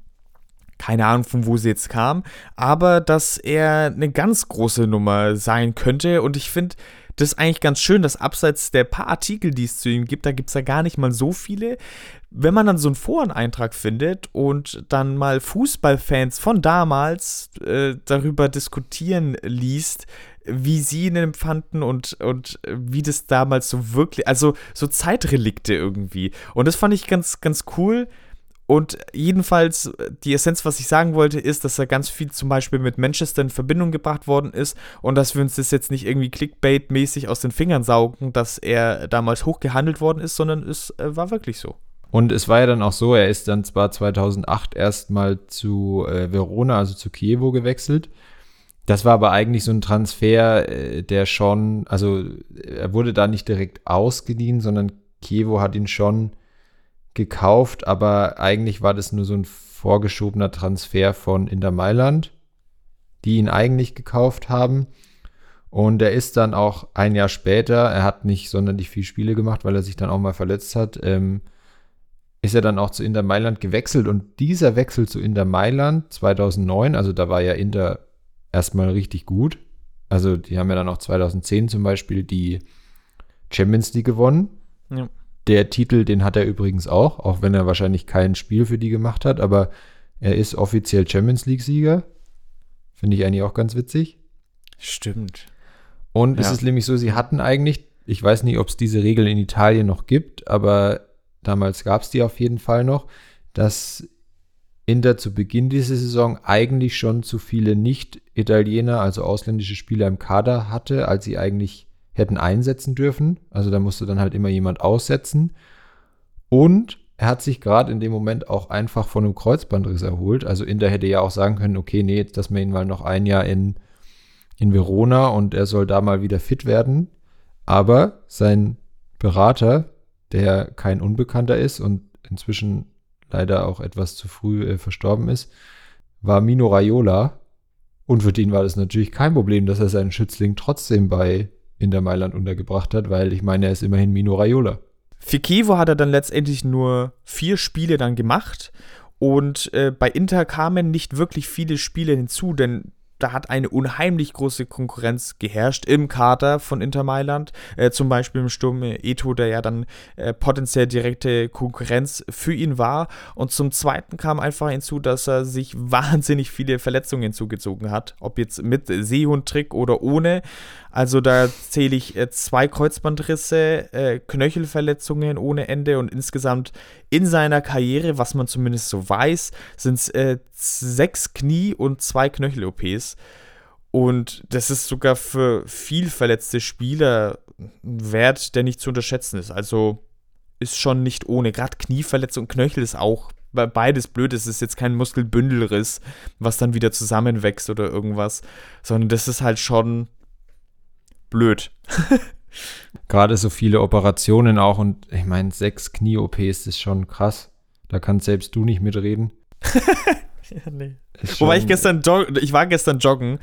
keine Ahnung, von wo sie jetzt kam, aber dass er eine ganz große Nummer sein könnte. Und ich finde, das ist eigentlich ganz schön, dass abseits der paar Artikel, die es zu ihm gibt, da gibt es ja gar nicht mal so viele. Wenn man dann so einen Foreneintrag findet und dann mal Fußballfans von damals äh, darüber diskutieren liest, wie sie ihn empfanden und, und wie das damals so wirklich, also so Zeitrelikte irgendwie. Und das fand ich ganz, ganz cool, und jedenfalls, die Essenz, was ich sagen wollte, ist, dass er ganz viel zum Beispiel mit Manchester in Verbindung gebracht worden ist und dass wir uns das jetzt nicht irgendwie Clickbait-mäßig aus den Fingern saugen, dass er damals hochgehandelt worden ist, sondern es äh, war wirklich so. Und es war ja dann auch so, er ist dann zwar 2008 erstmal zu äh, Verona, also zu Kiewo gewechselt. Das war aber eigentlich so ein Transfer, äh, der schon, also er wurde da nicht direkt ausgeliehen, sondern Kiewo hat ihn schon gekauft, aber eigentlich war das nur so ein vorgeschobener Transfer von Inter Mailand, die ihn eigentlich gekauft haben. Und er ist dann auch ein Jahr später, er hat nicht sonderlich viele Spiele gemacht, weil er sich dann auch mal verletzt hat, ähm, ist er dann auch zu Inter Mailand gewechselt. Und dieser Wechsel zu Inter Mailand 2009, also da war ja Inter erstmal richtig gut. Also die haben ja dann auch 2010 zum Beispiel die Champions League gewonnen. Ja. Der Titel, den hat er übrigens auch, auch wenn er wahrscheinlich kein Spiel für die gemacht hat, aber er ist offiziell Champions League-Sieger. Finde ich eigentlich auch ganz witzig. Stimmt. Und ja. es ist nämlich so, sie hatten eigentlich, ich weiß nicht, ob es diese Regel in Italien noch gibt, aber damals gab es die auf jeden Fall noch, dass Inter zu Beginn dieser Saison eigentlich schon zu viele Nicht-Italiener, also ausländische Spieler im Kader hatte, als sie eigentlich hätten einsetzen dürfen. Also da musste dann halt immer jemand aussetzen. Und er hat sich gerade in dem Moment auch einfach von einem Kreuzbandriss erholt. Also Inter hätte ja auch sagen können, okay, nee, jetzt lassen wir ihn mal noch ein Jahr in, in Verona und er soll da mal wieder fit werden. Aber sein Berater, der kein Unbekannter ist und inzwischen leider auch etwas zu früh äh, verstorben ist, war Mino Raiola. Und für den war das natürlich kein Problem, dass er seinen Schützling trotzdem bei Inter Mailand untergebracht hat, weil ich meine, er ist immerhin Mino Raiola. Für Kiewo hat er dann letztendlich nur vier Spiele dann gemacht und äh, bei Inter kamen nicht wirklich viele Spiele hinzu, denn da hat eine unheimlich große Konkurrenz geherrscht im Kader von Inter Mailand. Äh, zum Beispiel im Sturm äh, Eto, der ja dann äh, potenziell direkte Konkurrenz für ihn war. Und zum Zweiten kam einfach hinzu, dass er sich wahnsinnig viele Verletzungen hinzugezogen hat. Ob jetzt mit Seehundtrick oder ohne. Also da zähle ich äh, zwei Kreuzbandrisse, äh, Knöchelverletzungen ohne Ende und insgesamt in seiner Karriere, was man zumindest so weiß, sind es äh, sechs Knie- und zwei Knöchel-OPs. Und das ist sogar für viel verletzte Spieler ein Wert, der nicht zu unterschätzen ist. Also ist schon nicht ohne. Gerade Knieverletzung und Knöchel ist auch beides blöd. Es ist jetzt kein Muskelbündelriss, was dann wieder zusammenwächst oder irgendwas, sondern das ist halt schon blöd. Gerade so viele Operationen auch und ich meine, sechs Knie-OPs ist schon krass. Da kannst selbst du nicht mitreden. ja, nee. Wobei ich gestern ich war gestern joggen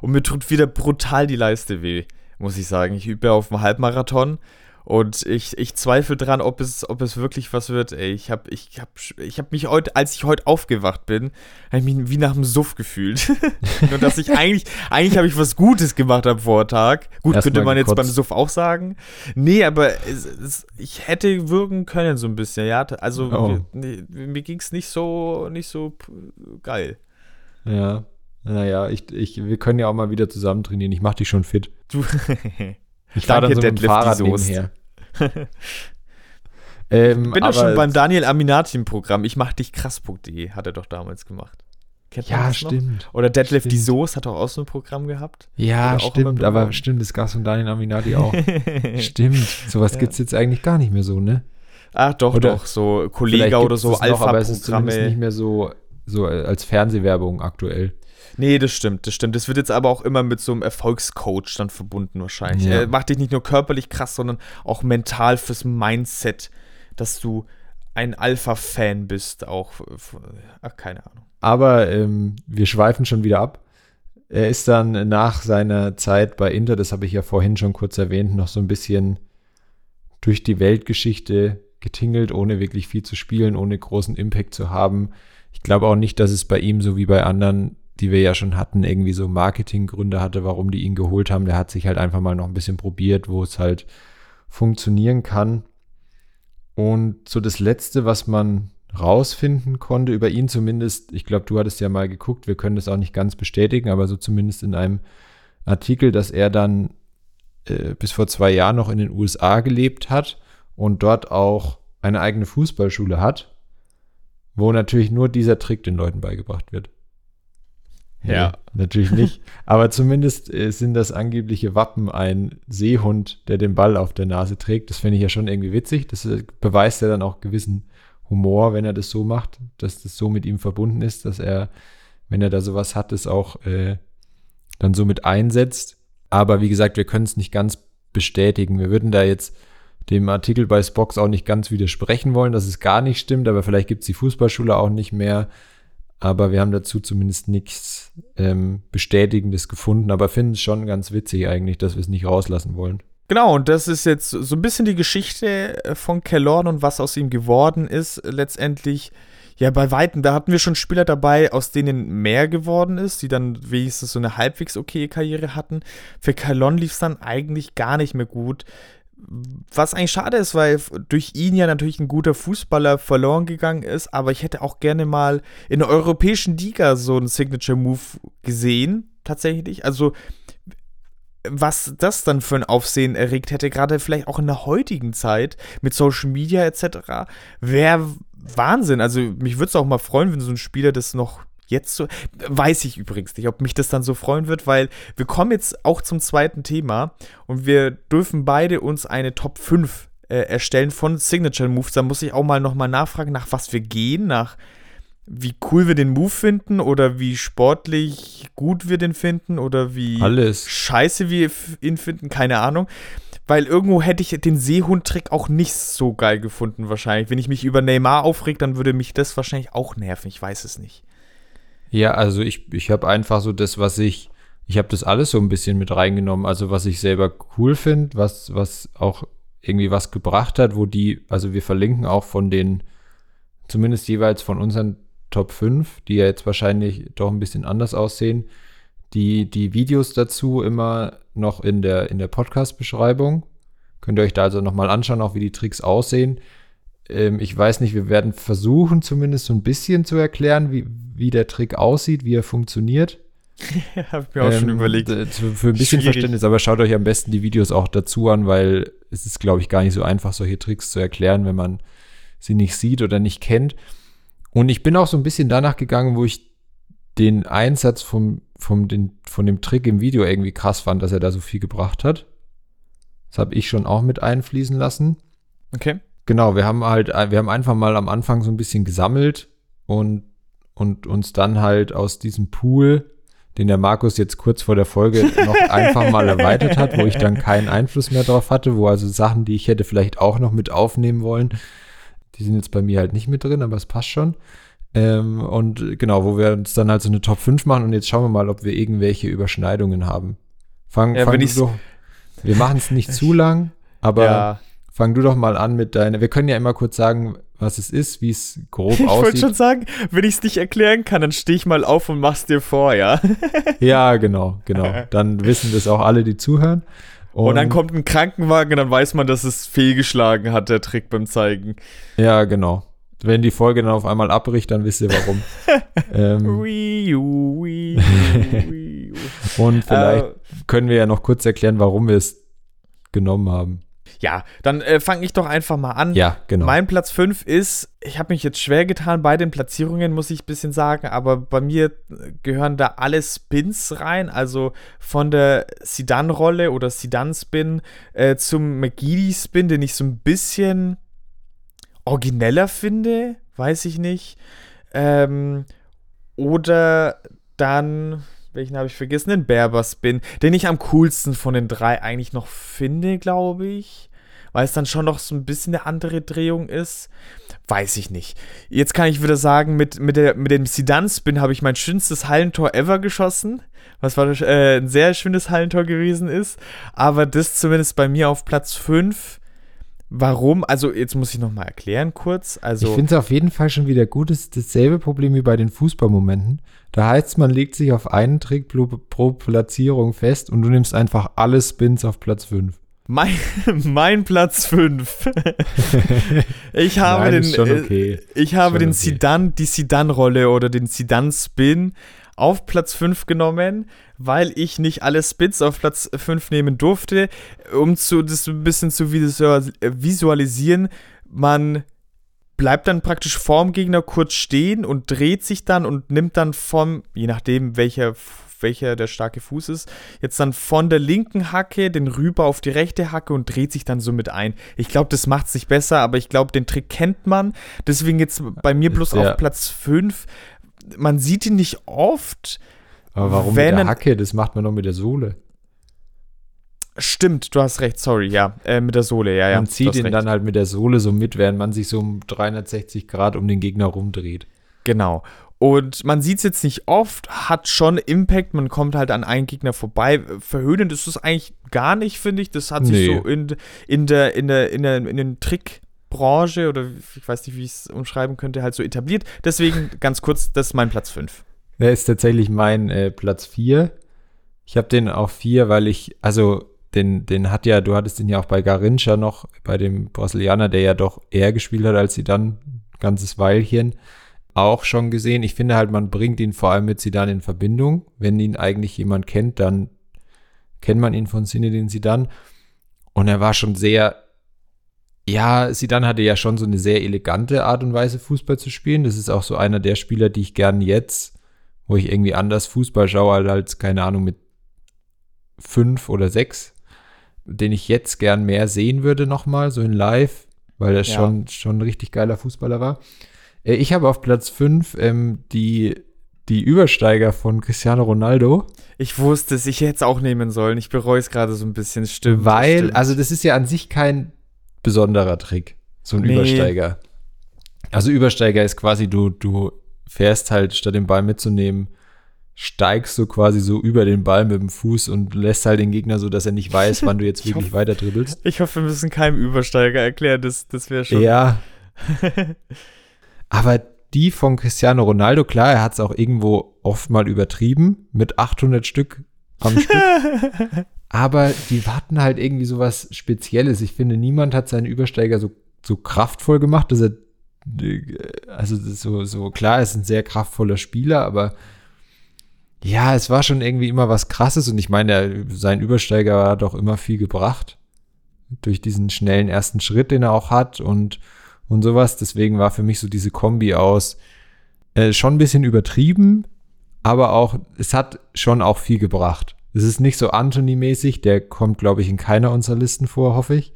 und mir tut wieder brutal die Leiste weh, muss ich sagen. Ich übe auf dem Halbmarathon und ich, ich zweifle dran, ob es, ob es wirklich was wird. Ey, ich habe ich hab, ich hab mich heute, als ich heute aufgewacht bin, habe ich mich wie nach einem Suff gefühlt. Nur dass ich eigentlich, eigentlich habe ich was Gutes gemacht am Vortag. Gut, Erst könnte man jetzt beim Suff auch sagen. Nee, aber es, es, ich hätte wirken können so ein bisschen, ja. Also oh. mir, mir ging es nicht so, nicht so geil. Ja. Naja, ich, ich, wir können ja auch mal wieder zusammen trainieren. Ich mach dich schon fit. Du. Ich fahre dann so mit dem Fahrrad nebenher. ähm, bin doch schon beim Daniel Aminati im Programm. Ich mach dich krass.de hat er doch damals gemacht. Kennt ja, stimmt. Noch? Oder stimmt. die Soos hat doch auch so ein Programm gehabt. Ja, stimmt, aber stimmt, das gab es von Daniel Aminati auch. stimmt, sowas ja. gibt es jetzt eigentlich gar nicht mehr so, ne? Ach doch, oder doch, so Kollege oder so Alpha-Programme. Aber es ist nicht mehr so, so als Fernsehwerbung aktuell. Nee, das stimmt, das stimmt. Das wird jetzt aber auch immer mit so einem Erfolgscoach dann verbunden wahrscheinlich. Ja. Er macht dich nicht nur körperlich krass, sondern auch mental fürs Mindset, dass du ein Alpha-Fan bist, auch. Ach, keine Ahnung. Aber ähm, wir schweifen schon wieder ab. Er ist dann nach seiner Zeit bei Inter, das habe ich ja vorhin schon kurz erwähnt, noch so ein bisschen durch die Weltgeschichte getingelt, ohne wirklich viel zu spielen, ohne großen Impact zu haben. Ich glaube auch nicht, dass es bei ihm so wie bei anderen die wir ja schon hatten, irgendwie so Marketinggründe hatte, warum die ihn geholt haben. Der hat sich halt einfach mal noch ein bisschen probiert, wo es halt funktionieren kann. Und so das Letzte, was man rausfinden konnte, über ihn zumindest, ich glaube, du hattest ja mal geguckt, wir können das auch nicht ganz bestätigen, aber so zumindest in einem Artikel, dass er dann äh, bis vor zwei Jahren noch in den USA gelebt hat und dort auch eine eigene Fußballschule hat, wo natürlich nur dieser Trick den Leuten beigebracht wird. Ja. Nee, natürlich nicht. Aber zumindest äh, sind das angebliche Wappen ein Seehund, der den Ball auf der Nase trägt. Das finde ich ja schon irgendwie witzig. Das äh, beweist ja dann auch gewissen Humor, wenn er das so macht, dass das so mit ihm verbunden ist, dass er, wenn er da sowas hat, es auch äh, dann so mit einsetzt. Aber wie gesagt, wir können es nicht ganz bestätigen. Wir würden da jetzt dem Artikel bei Spox auch nicht ganz widersprechen wollen, dass es gar nicht stimmt, aber vielleicht gibt es die Fußballschule auch nicht mehr aber wir haben dazu zumindest nichts ähm, Bestätigendes gefunden, aber finden es schon ganz witzig eigentlich, dass wir es nicht rauslassen wollen. Genau, und das ist jetzt so ein bisschen die Geschichte äh, von Kellorn und was aus ihm geworden ist. Letztendlich, ja, bei Weitem, da hatten wir schon Spieler dabei, aus denen mehr geworden ist, die dann wenigstens so eine halbwegs okay Karriere hatten. Für Kellorn lief es dann eigentlich gar nicht mehr gut. Was eigentlich schade ist, weil durch ihn ja natürlich ein guter Fußballer verloren gegangen ist, aber ich hätte auch gerne mal in der europäischen Liga so einen Signature-Move gesehen, tatsächlich. Also, was das dann für ein Aufsehen erregt hätte, gerade vielleicht auch in der heutigen Zeit mit Social Media etc., wäre Wahnsinn. Also, mich würde es auch mal freuen, wenn so ein Spieler das noch jetzt so. Weiß ich übrigens nicht, ob mich das dann so freuen wird, weil wir kommen jetzt auch zum zweiten Thema und wir dürfen beide uns eine Top 5 äh, Erstellen von Signature Moves, da muss ich auch mal nochmal nachfragen, nach was wir gehen, nach wie cool wir den Move finden oder wie sportlich gut wir den finden oder wie Alles. scheiße wir ihn finden, keine Ahnung. Weil irgendwo hätte ich den Seehund-Trick auch nicht so geil gefunden, wahrscheinlich. Wenn ich mich über Neymar aufreg, dann würde mich das wahrscheinlich auch nerven. Ich weiß es nicht. Ja, also ich, ich habe einfach so das, was ich, ich habe das alles so ein bisschen mit reingenommen. Also was ich selber cool finde, was, was auch irgendwie was gebracht hat, wo die, also wir verlinken auch von den, zumindest jeweils von unseren Top 5, die ja jetzt wahrscheinlich doch ein bisschen anders aussehen, die, die Videos dazu immer noch in der, in der Podcast-Beschreibung. Könnt ihr euch da also nochmal anschauen, auch wie die Tricks aussehen. Ähm, ich weiß nicht, wir werden versuchen, zumindest so ein bisschen zu erklären, wie, wie der Trick aussieht, wie er funktioniert. Hab ich mir auch schon Ähm, überlegt. d- Für ein bisschen Schwierig. Verständnis, aber schaut euch am besten die Videos auch dazu an, weil es ist, glaube ich, gar nicht so einfach, solche Tricks zu erklären, wenn man sie nicht sieht oder nicht kennt. Und ich bin auch so ein bisschen danach gegangen, wo ich den Einsatz vom, vom, den, von dem Trick im Video irgendwie krass fand, dass er da so viel gebracht hat. Das habe ich schon auch mit einfließen lassen. Okay. Genau, wir haben halt, wir haben einfach mal am Anfang so ein bisschen gesammelt und, und uns dann halt aus diesem Pool, den der Markus jetzt kurz vor der Folge noch einfach mal erweitert hat, wo ich dann keinen Einfluss mehr drauf hatte, wo also Sachen, die ich hätte vielleicht auch noch mit aufnehmen wollen, die sind jetzt bei mir halt nicht mit drin, aber es passt schon. Ähm, und genau, wo wir uns dann halt so eine Top 5 machen und jetzt schauen wir mal, ob wir irgendwelche Überschneidungen haben. Fang, Ja, fang ich's- doch, wir machen es nicht zu lang, aber ja. Fang du doch mal an mit deiner. Wir können ja immer kurz sagen, was es ist, wie es grob Ich wollte aussieht. schon sagen, wenn ich es nicht erklären kann, dann stehe ich mal auf und mach's dir vor, ja. Ja, genau, genau. Dann wissen das auch alle, die zuhören. Und, dann kommt ein Krankenwagen, dann weiß man, dass es fehlgeschlagen hat, der Trick beim Zeigen. Ja, genau. Wenn die Folge dann auf einmal abbricht, dann wisst ihr warum. ähm, Wii U, Wii U, Wii U. und vielleicht Äh, können wir ja noch kurz erklären, warum wir es genommen haben. Ja, dann äh, fange ich doch einfach mal an. Ja, genau. Mein Platz 5 ist, ich habe mich jetzt schwer getan bei den Platzierungen, muss ich ein bisschen sagen, aber bei mir gehören da alle Spins rein, also von der Sidan-Rolle oder Sidan-Spin äh, zum McGeady-Spin, den ich so ein bisschen origineller finde, weiß ich nicht. Ähm, oder dann, welchen habe ich vergessen? Den Berber-Spin, den ich am coolsten von den drei eigentlich noch finde, glaube ich. Weil es dann schon noch so ein bisschen eine andere Drehung ist. Weiß ich nicht. Jetzt kann ich wieder sagen, mit, mit, der, mit dem Sidan-Spin habe ich mein schönstes Hallentor ever geschossen. Was war äh, ein sehr schönes Hallentor gewesen ist. Aber das zumindest bei mir auf Platz 5. Warum? Also, jetzt muss ich nochmal erklären kurz. Also, Ich finde es auf jeden Fall schon wieder gut. Es ist dasselbe Problem wie bei den Fußballmomenten. Da heißt es, man legt sich auf einen Trick pro, pro Platzierung fest und du nimmst einfach alle Spins auf Platz 5. Mein, mein Platz 5. ich habe Nein, den, äh, okay. ich habe den okay. Sidan, die Sidan-Rolle oder den Sidan-Spin auf Platz 5 genommen, weil ich nicht alle Spins auf Platz 5 nehmen durfte, um zu, das ein bisschen zu äh, visualisieren. Man bleibt dann praktisch vorm Gegner kurz stehen und dreht sich dann und nimmt dann vom, je nachdem welcher, welcher der starke Fuß ist, jetzt dann von der linken Hacke den rüber auf die rechte Hacke und dreht sich dann so mit ein. Ich glaube, das macht sich besser, aber ich glaube, den Trick kennt man. Deswegen jetzt bei mir bloß Ja. auf Platz 5. Man sieht ihn nicht oft. Aber warum mit der Hacke? Das macht man doch mit der Sohle. Stimmt, du hast recht, sorry, ja, äh, mit der Sohle, ja, ja. man zieht ihn recht. dann halt mit der Sohle so mit, während man sich so um 360 Grad um den Gegner rumdreht. Genau. Und man sieht es jetzt nicht oft, hat schon Impact, man kommt halt an einen Gegner vorbei. Verhöhnend ist es eigentlich gar nicht, finde ich. Das hat sich Nee. so in, in der, in der, in der, in den Trickbranche oder ich weiß nicht, wie ich es umschreiben könnte, halt so etabliert. Deswegen ganz kurz, das ist mein Platz 5. Der ist tatsächlich mein äh, Platz 4. Ich habe den auf 4, weil ich, also den, den hat ja, du hattest den ja auch bei Garincha noch, bei dem Brasilianer, der ja doch eher gespielt hat als sie dann, ein ganzes Weilchen, auch schon gesehen. Ich finde halt, man bringt ihn vor allem mit Zidane in Verbindung. Wenn ihn eigentlich jemand kennt, dann kennt man ihn von Zinedine Zidane. Und er war schon sehr, ja, Zidane hatte ja schon so eine sehr elegante Art und Weise, Fußball zu spielen. Das ist auch so einer der Spieler, die ich gern jetzt, wo ich irgendwie anders Fußball schaue, als, keine Ahnung, mit fünf oder sechs. den ich jetzt gern mehr sehen würde nochmal, so in live, weil er Ja. schon, schon ein richtig geiler Fußballer war. Äh, ich habe auf Platz 5 ähm, die, die Übersteiger von Cristiano Ronaldo, Ich wusste es, ich hätte es auch nehmen sollen. Ich bereue es gerade so ein bisschen. Stimmt. weil, stimmt. also das ist ja an sich kein besonderer Trick, so ein Nee. Übersteiger. Also Übersteiger ist quasi, du, du fährst halt, statt den Ball mitzunehmen, steigst du quasi so über den Ball mit dem Fuß und lässt halt den Gegner so, dass er nicht weiß, wann du jetzt Ich wirklich hoffe- weiter dribbelst. Ich hoffe, wir müssen keinem Übersteiger erklären. Das, das wäre schon. Ja. Aber die von Cristiano Ronaldo, klar, er hat es auch irgendwo oft mal übertrieben mit 800 Stück am Stück. Aber die hatten halt irgendwie so was Spezielles. Ich finde, niemand hat seinen Übersteiger so, so kraftvoll gemacht, dass er, also so, so klar, er ist ein sehr kraftvoller Spieler, aber ja, es war schon irgendwie immer was Krasses und ich meine, sein Übersteiger hat auch immer viel gebracht. Durch diesen schnellen ersten Schritt, den er auch hat und, und sowas. Deswegen war für mich so diese Kombi aus äh, schon ein bisschen übertrieben, aber auch, es hat schon auch viel gebracht. Es ist nicht so Anthony-mäßig, der kommt, glaube ich, in keiner unserer Listen vor, hoffe ich.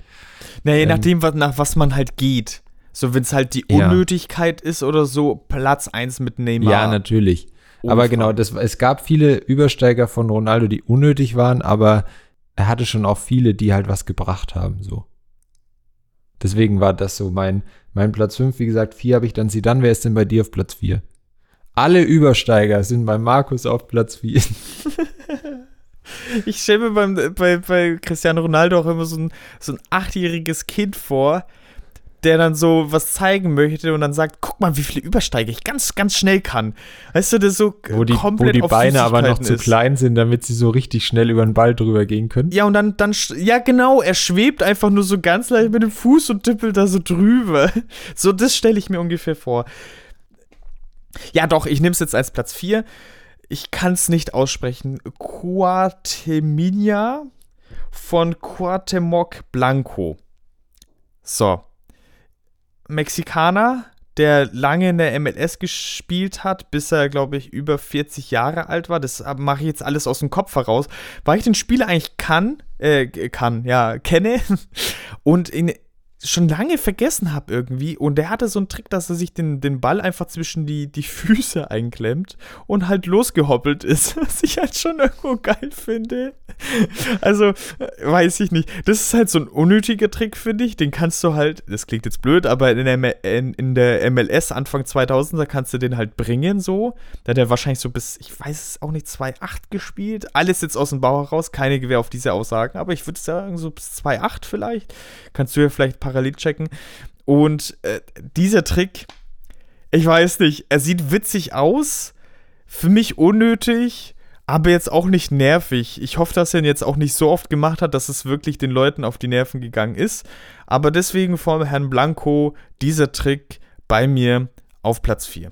Na, je Ähm, nachdem, was, nach was man halt geht. So, wenn es halt die Ja. Unnötigkeit ist oder so, Platz 1 mit Neymar. Ja, natürlich. Ohne aber genau, das, es gab viele Übersteiger von Ronaldo, die unnötig waren, aber er hatte schon auch viele, die halt was gebracht haben, so. Deswegen war das so mein, mein Platz 5. Wie gesagt, 4 habe ich dann sie dann. Wer ist denn bei dir auf Platz 4? Alle Übersteiger sind bei Markus auf Platz 4. Ich stelle mir beim, bei, bei Cristiano Ronaldo auch immer so ein, so ein achtjähriges Kind vor, der dann so was zeigen möchte und dann sagt, guck mal, wie viele Übersteiger ich ganz, ganz schnell kann. Weißt du, das so Wo die, wo komplett die auf Beine aber noch Süßigkeiten zu ist. klein sind, damit sie so richtig schnell über den Ball drüber gehen können. Ja, und dann, dann, ja genau, er schwebt einfach nur so ganz leicht mit dem Fuß und tippelt da so drüber. So, das stelle ich mir ungefähr vor. Ja, doch, ich nehme es jetzt als Platz 4. Ich kann es nicht aussprechen. Quateminia von Quatemoc Blanco. So. Mexikaner, der lange in der MLS gespielt hat, bis er, glaube ich, über 40 Jahre alt war. Das mache ich jetzt alles aus dem Kopf heraus, weil ich den Spieler eigentlich kann, äh, kann, ja, kenne und ihn schon lange vergessen habe irgendwie. Und der hatte so einen Trick, dass er sich den, den Ball einfach zwischen die, die Füße einklemmt und halt losgehoppelt ist, was ich halt schon irgendwo geil finde. Also, weiß ich nicht. Das ist halt so ein unnötiger Trick, finde ich. Den kannst du halt, das klingt jetzt blöd, aber in der, in, in der MLS Anfang 2000, da kannst du den halt bringen so. Da hat er wahrscheinlich so bis, ich weiß es auch nicht, 2,8 gespielt. Alles jetzt aus dem Bauch heraus, keine Gewehr auf diese Aussagen, aber ich würde sagen, so bis 2,8 vielleicht. Kannst du ja vielleicht parallel checken. Und äh, dieser Trick, ich weiß nicht, er sieht witzig aus, für mich unnötig, aber jetzt auch nicht nervig. Ich hoffe, dass er ihn jetzt auch nicht so oft gemacht hat, dass es wirklich den Leuten auf die Nerven gegangen ist. Aber deswegen vom Herrn Blanco dieser Trick bei mir auf Platz 4.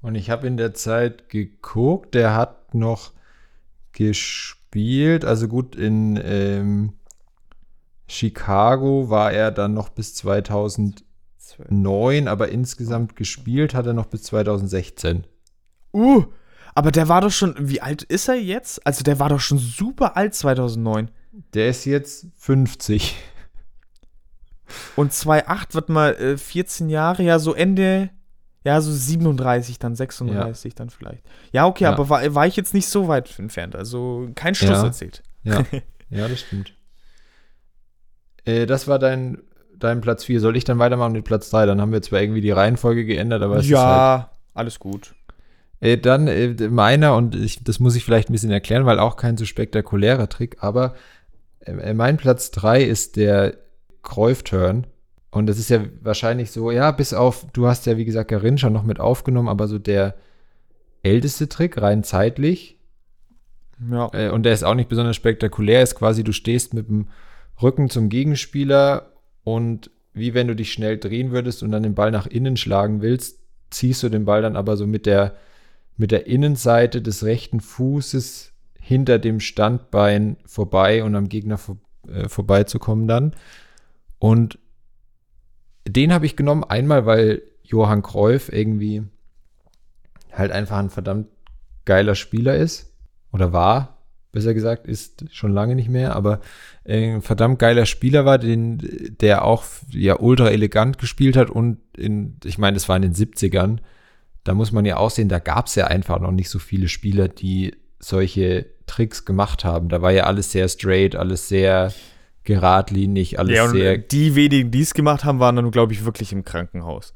Und ich habe in der Zeit geguckt, der hat noch gespielt. Also gut, in ähm, Chicago war er dann noch bis 2009, aber insgesamt gespielt hat er noch bis 2016. Uh, aber der war doch schon, wie alt ist er jetzt? Also der war doch schon super alt 2009. Der ist jetzt 50. Und 2,8 wird mal äh, 14 Jahre, ja, so Ende, ja, so 37, dann 36 dann vielleicht. Ja, okay, Ja. aber war, war ich jetzt nicht so weit entfernt. Also kein Schluss Ja. erzählt. Ja, ja das stimmt. Äh, das war dein, dein Platz 4. Soll ich dann weitermachen mit Platz 3? Dann haben wir zwar irgendwie die Reihenfolge geändert, aber es ist halt ja, alles gut. Äh, dann äh, meiner, und ich, das muss ich vielleicht ein bisschen erklären, weil auch kein so spektakulärer Trick, aber äh, mein Platz 3 ist der Cruyff-Turn. Und das ist ja wahrscheinlich so, ja, bis auf, du hast ja wie gesagt Garin schon noch mit aufgenommen, aber so der älteste Trick, rein zeitlich. Ja. Äh, und der ist auch nicht besonders spektakulär, ist quasi, du stehst mit dem Rücken zum Gegenspieler und wie wenn du dich schnell drehen würdest und dann den Ball nach innen schlagen willst, ziehst du den Ball dann aber so mit der, mit der Innenseite des rechten Fußes hinter dem Standbein vorbei und am Gegner vor, äh, vorbeizukommen dann. Und den habe ich genommen, einmal, weil Johann Cruyff irgendwie halt einfach ein verdammt geiler Spieler ist oder war. Besser gesagt, ist schon lange nicht mehr, aber äh, ein verdammt geiler Spieler war, den, der auch ja ultra elegant gespielt hat und in, ich meine, das war in den 70ern, da muss man ja auch sehen, da gab es ja einfach noch nicht so viele Spieler, die solche Tricks gemacht haben. Da war ja alles sehr straight, alles sehr geradlinig, alles ja, sehr. Die wenigen, die es gemacht haben, waren dann, glaube ich, wirklich im Krankenhaus.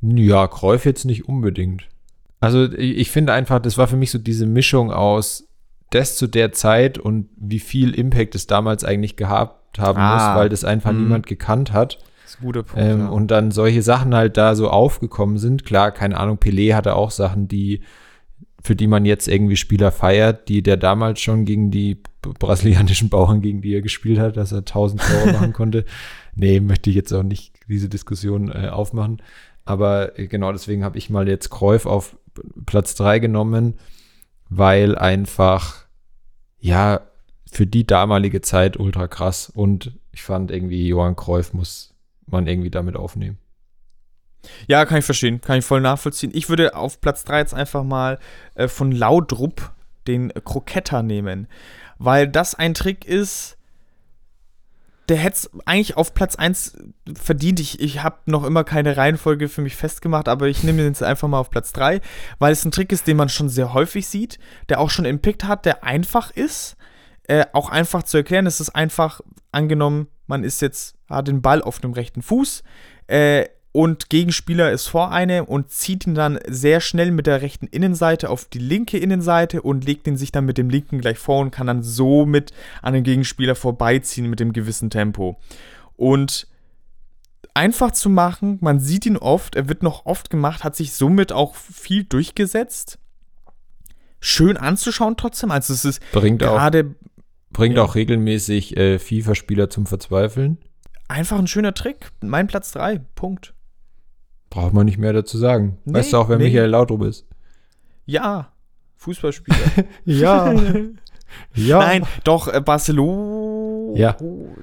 Ja, Kräuf jetzt nicht unbedingt. Also ich, ich finde einfach, das war für mich so diese Mischung aus das zu der Zeit und wie viel Impact es damals eigentlich gehabt haben ah, muss, weil das einfach mh. niemand gekannt hat. Das ist ein guter Punkt. Ähm, ja. Und dann solche Sachen halt da so aufgekommen sind. Klar, keine Ahnung, Pelé hatte auch Sachen, die für die man jetzt irgendwie Spieler feiert, die der damals schon gegen die brasilianischen Bauern, gegen die er gespielt hat, dass er 1000 Tore machen konnte. Nee, möchte ich jetzt auch nicht diese Diskussion äh, aufmachen. Aber äh, genau deswegen habe ich mal jetzt Kräuf auf Platz 3 genommen, weil einfach, ja, für die damalige Zeit ultra krass und ich fand irgendwie, Johann Kräuf muss man irgendwie damit aufnehmen. Ja, kann ich verstehen, kann ich voll nachvollziehen. Ich würde auf Platz 3 jetzt einfach mal äh, von Laudrup den Kroketter nehmen, weil das ein Trick ist, der hätte es eigentlich auf Platz 1 verdient. Ich, ich habe noch immer keine Reihenfolge für mich festgemacht, aber ich nehme ihn jetzt einfach mal auf Platz 3, weil es ein Trick ist, den man schon sehr häufig sieht, der auch schon Impact hat, der einfach ist, äh, auch einfach zu erklären. Es ist einfach, angenommen, man ist jetzt, hat den Ball auf dem rechten Fuß, äh, und Gegenspieler ist vor einem und zieht ihn dann sehr schnell mit der rechten Innenseite auf die linke Innenseite und legt ihn sich dann mit dem linken gleich vor und kann dann somit an den Gegenspieler vorbeiziehen mit dem gewissen Tempo. Und einfach zu machen, man sieht ihn oft, er wird noch oft gemacht, hat sich somit auch viel durchgesetzt. Schön anzuschauen trotzdem, also es ist bringt gerade bringt ja. auch regelmäßig äh, FIFA-Spieler zum Verzweifeln. Einfach ein schöner Trick. Mein Platz 3. Punkt. Braucht man nicht mehr dazu sagen. Nee, weißt du auch, wer nee. Michael Laudrup ist? Ja, Fußballspieler. ja. ja. Nein, doch, äh, Barcelona. Ja.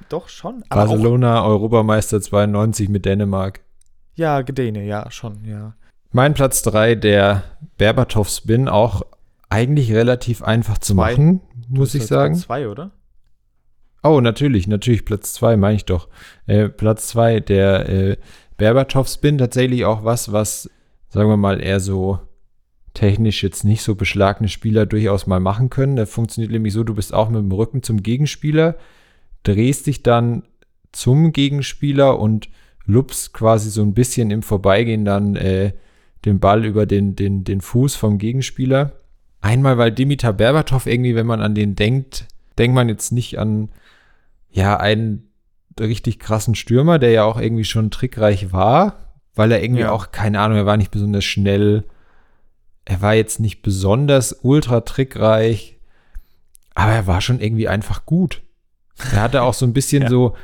Doch schon. Barcelona, Europameister 92 mit Dänemark. Ja, Gedäne, ja, schon, ja. Mein Platz 3, der Berbatov-Spin, auch eigentlich relativ einfach zu zwei. machen, muss ich sagen. Platz 2, oder? Oh, natürlich, natürlich, Platz 2, meine ich doch. Äh, Platz 2, der äh, Berbatov-Spin tatsächlich auch was, was, sagen wir mal, eher so technisch jetzt nicht so beschlagene Spieler durchaus mal machen können. Der funktioniert nämlich so, du bist auch mit dem Rücken zum Gegenspieler, drehst dich dann zum Gegenspieler und lupst quasi so ein bisschen im Vorbeigehen dann äh, den Ball über den, den, den Fuß vom Gegenspieler. Einmal, weil Dimitar Berbatov irgendwie, wenn man an den denkt, denkt man jetzt nicht an ja einen richtig krassen Stürmer, der ja auch irgendwie schon trickreich war, weil er irgendwie ja. auch, keine Ahnung, er war nicht besonders schnell. Er war jetzt nicht besonders ultra trickreich, aber er war schon irgendwie einfach gut. Er hatte auch so ein bisschen ja. so,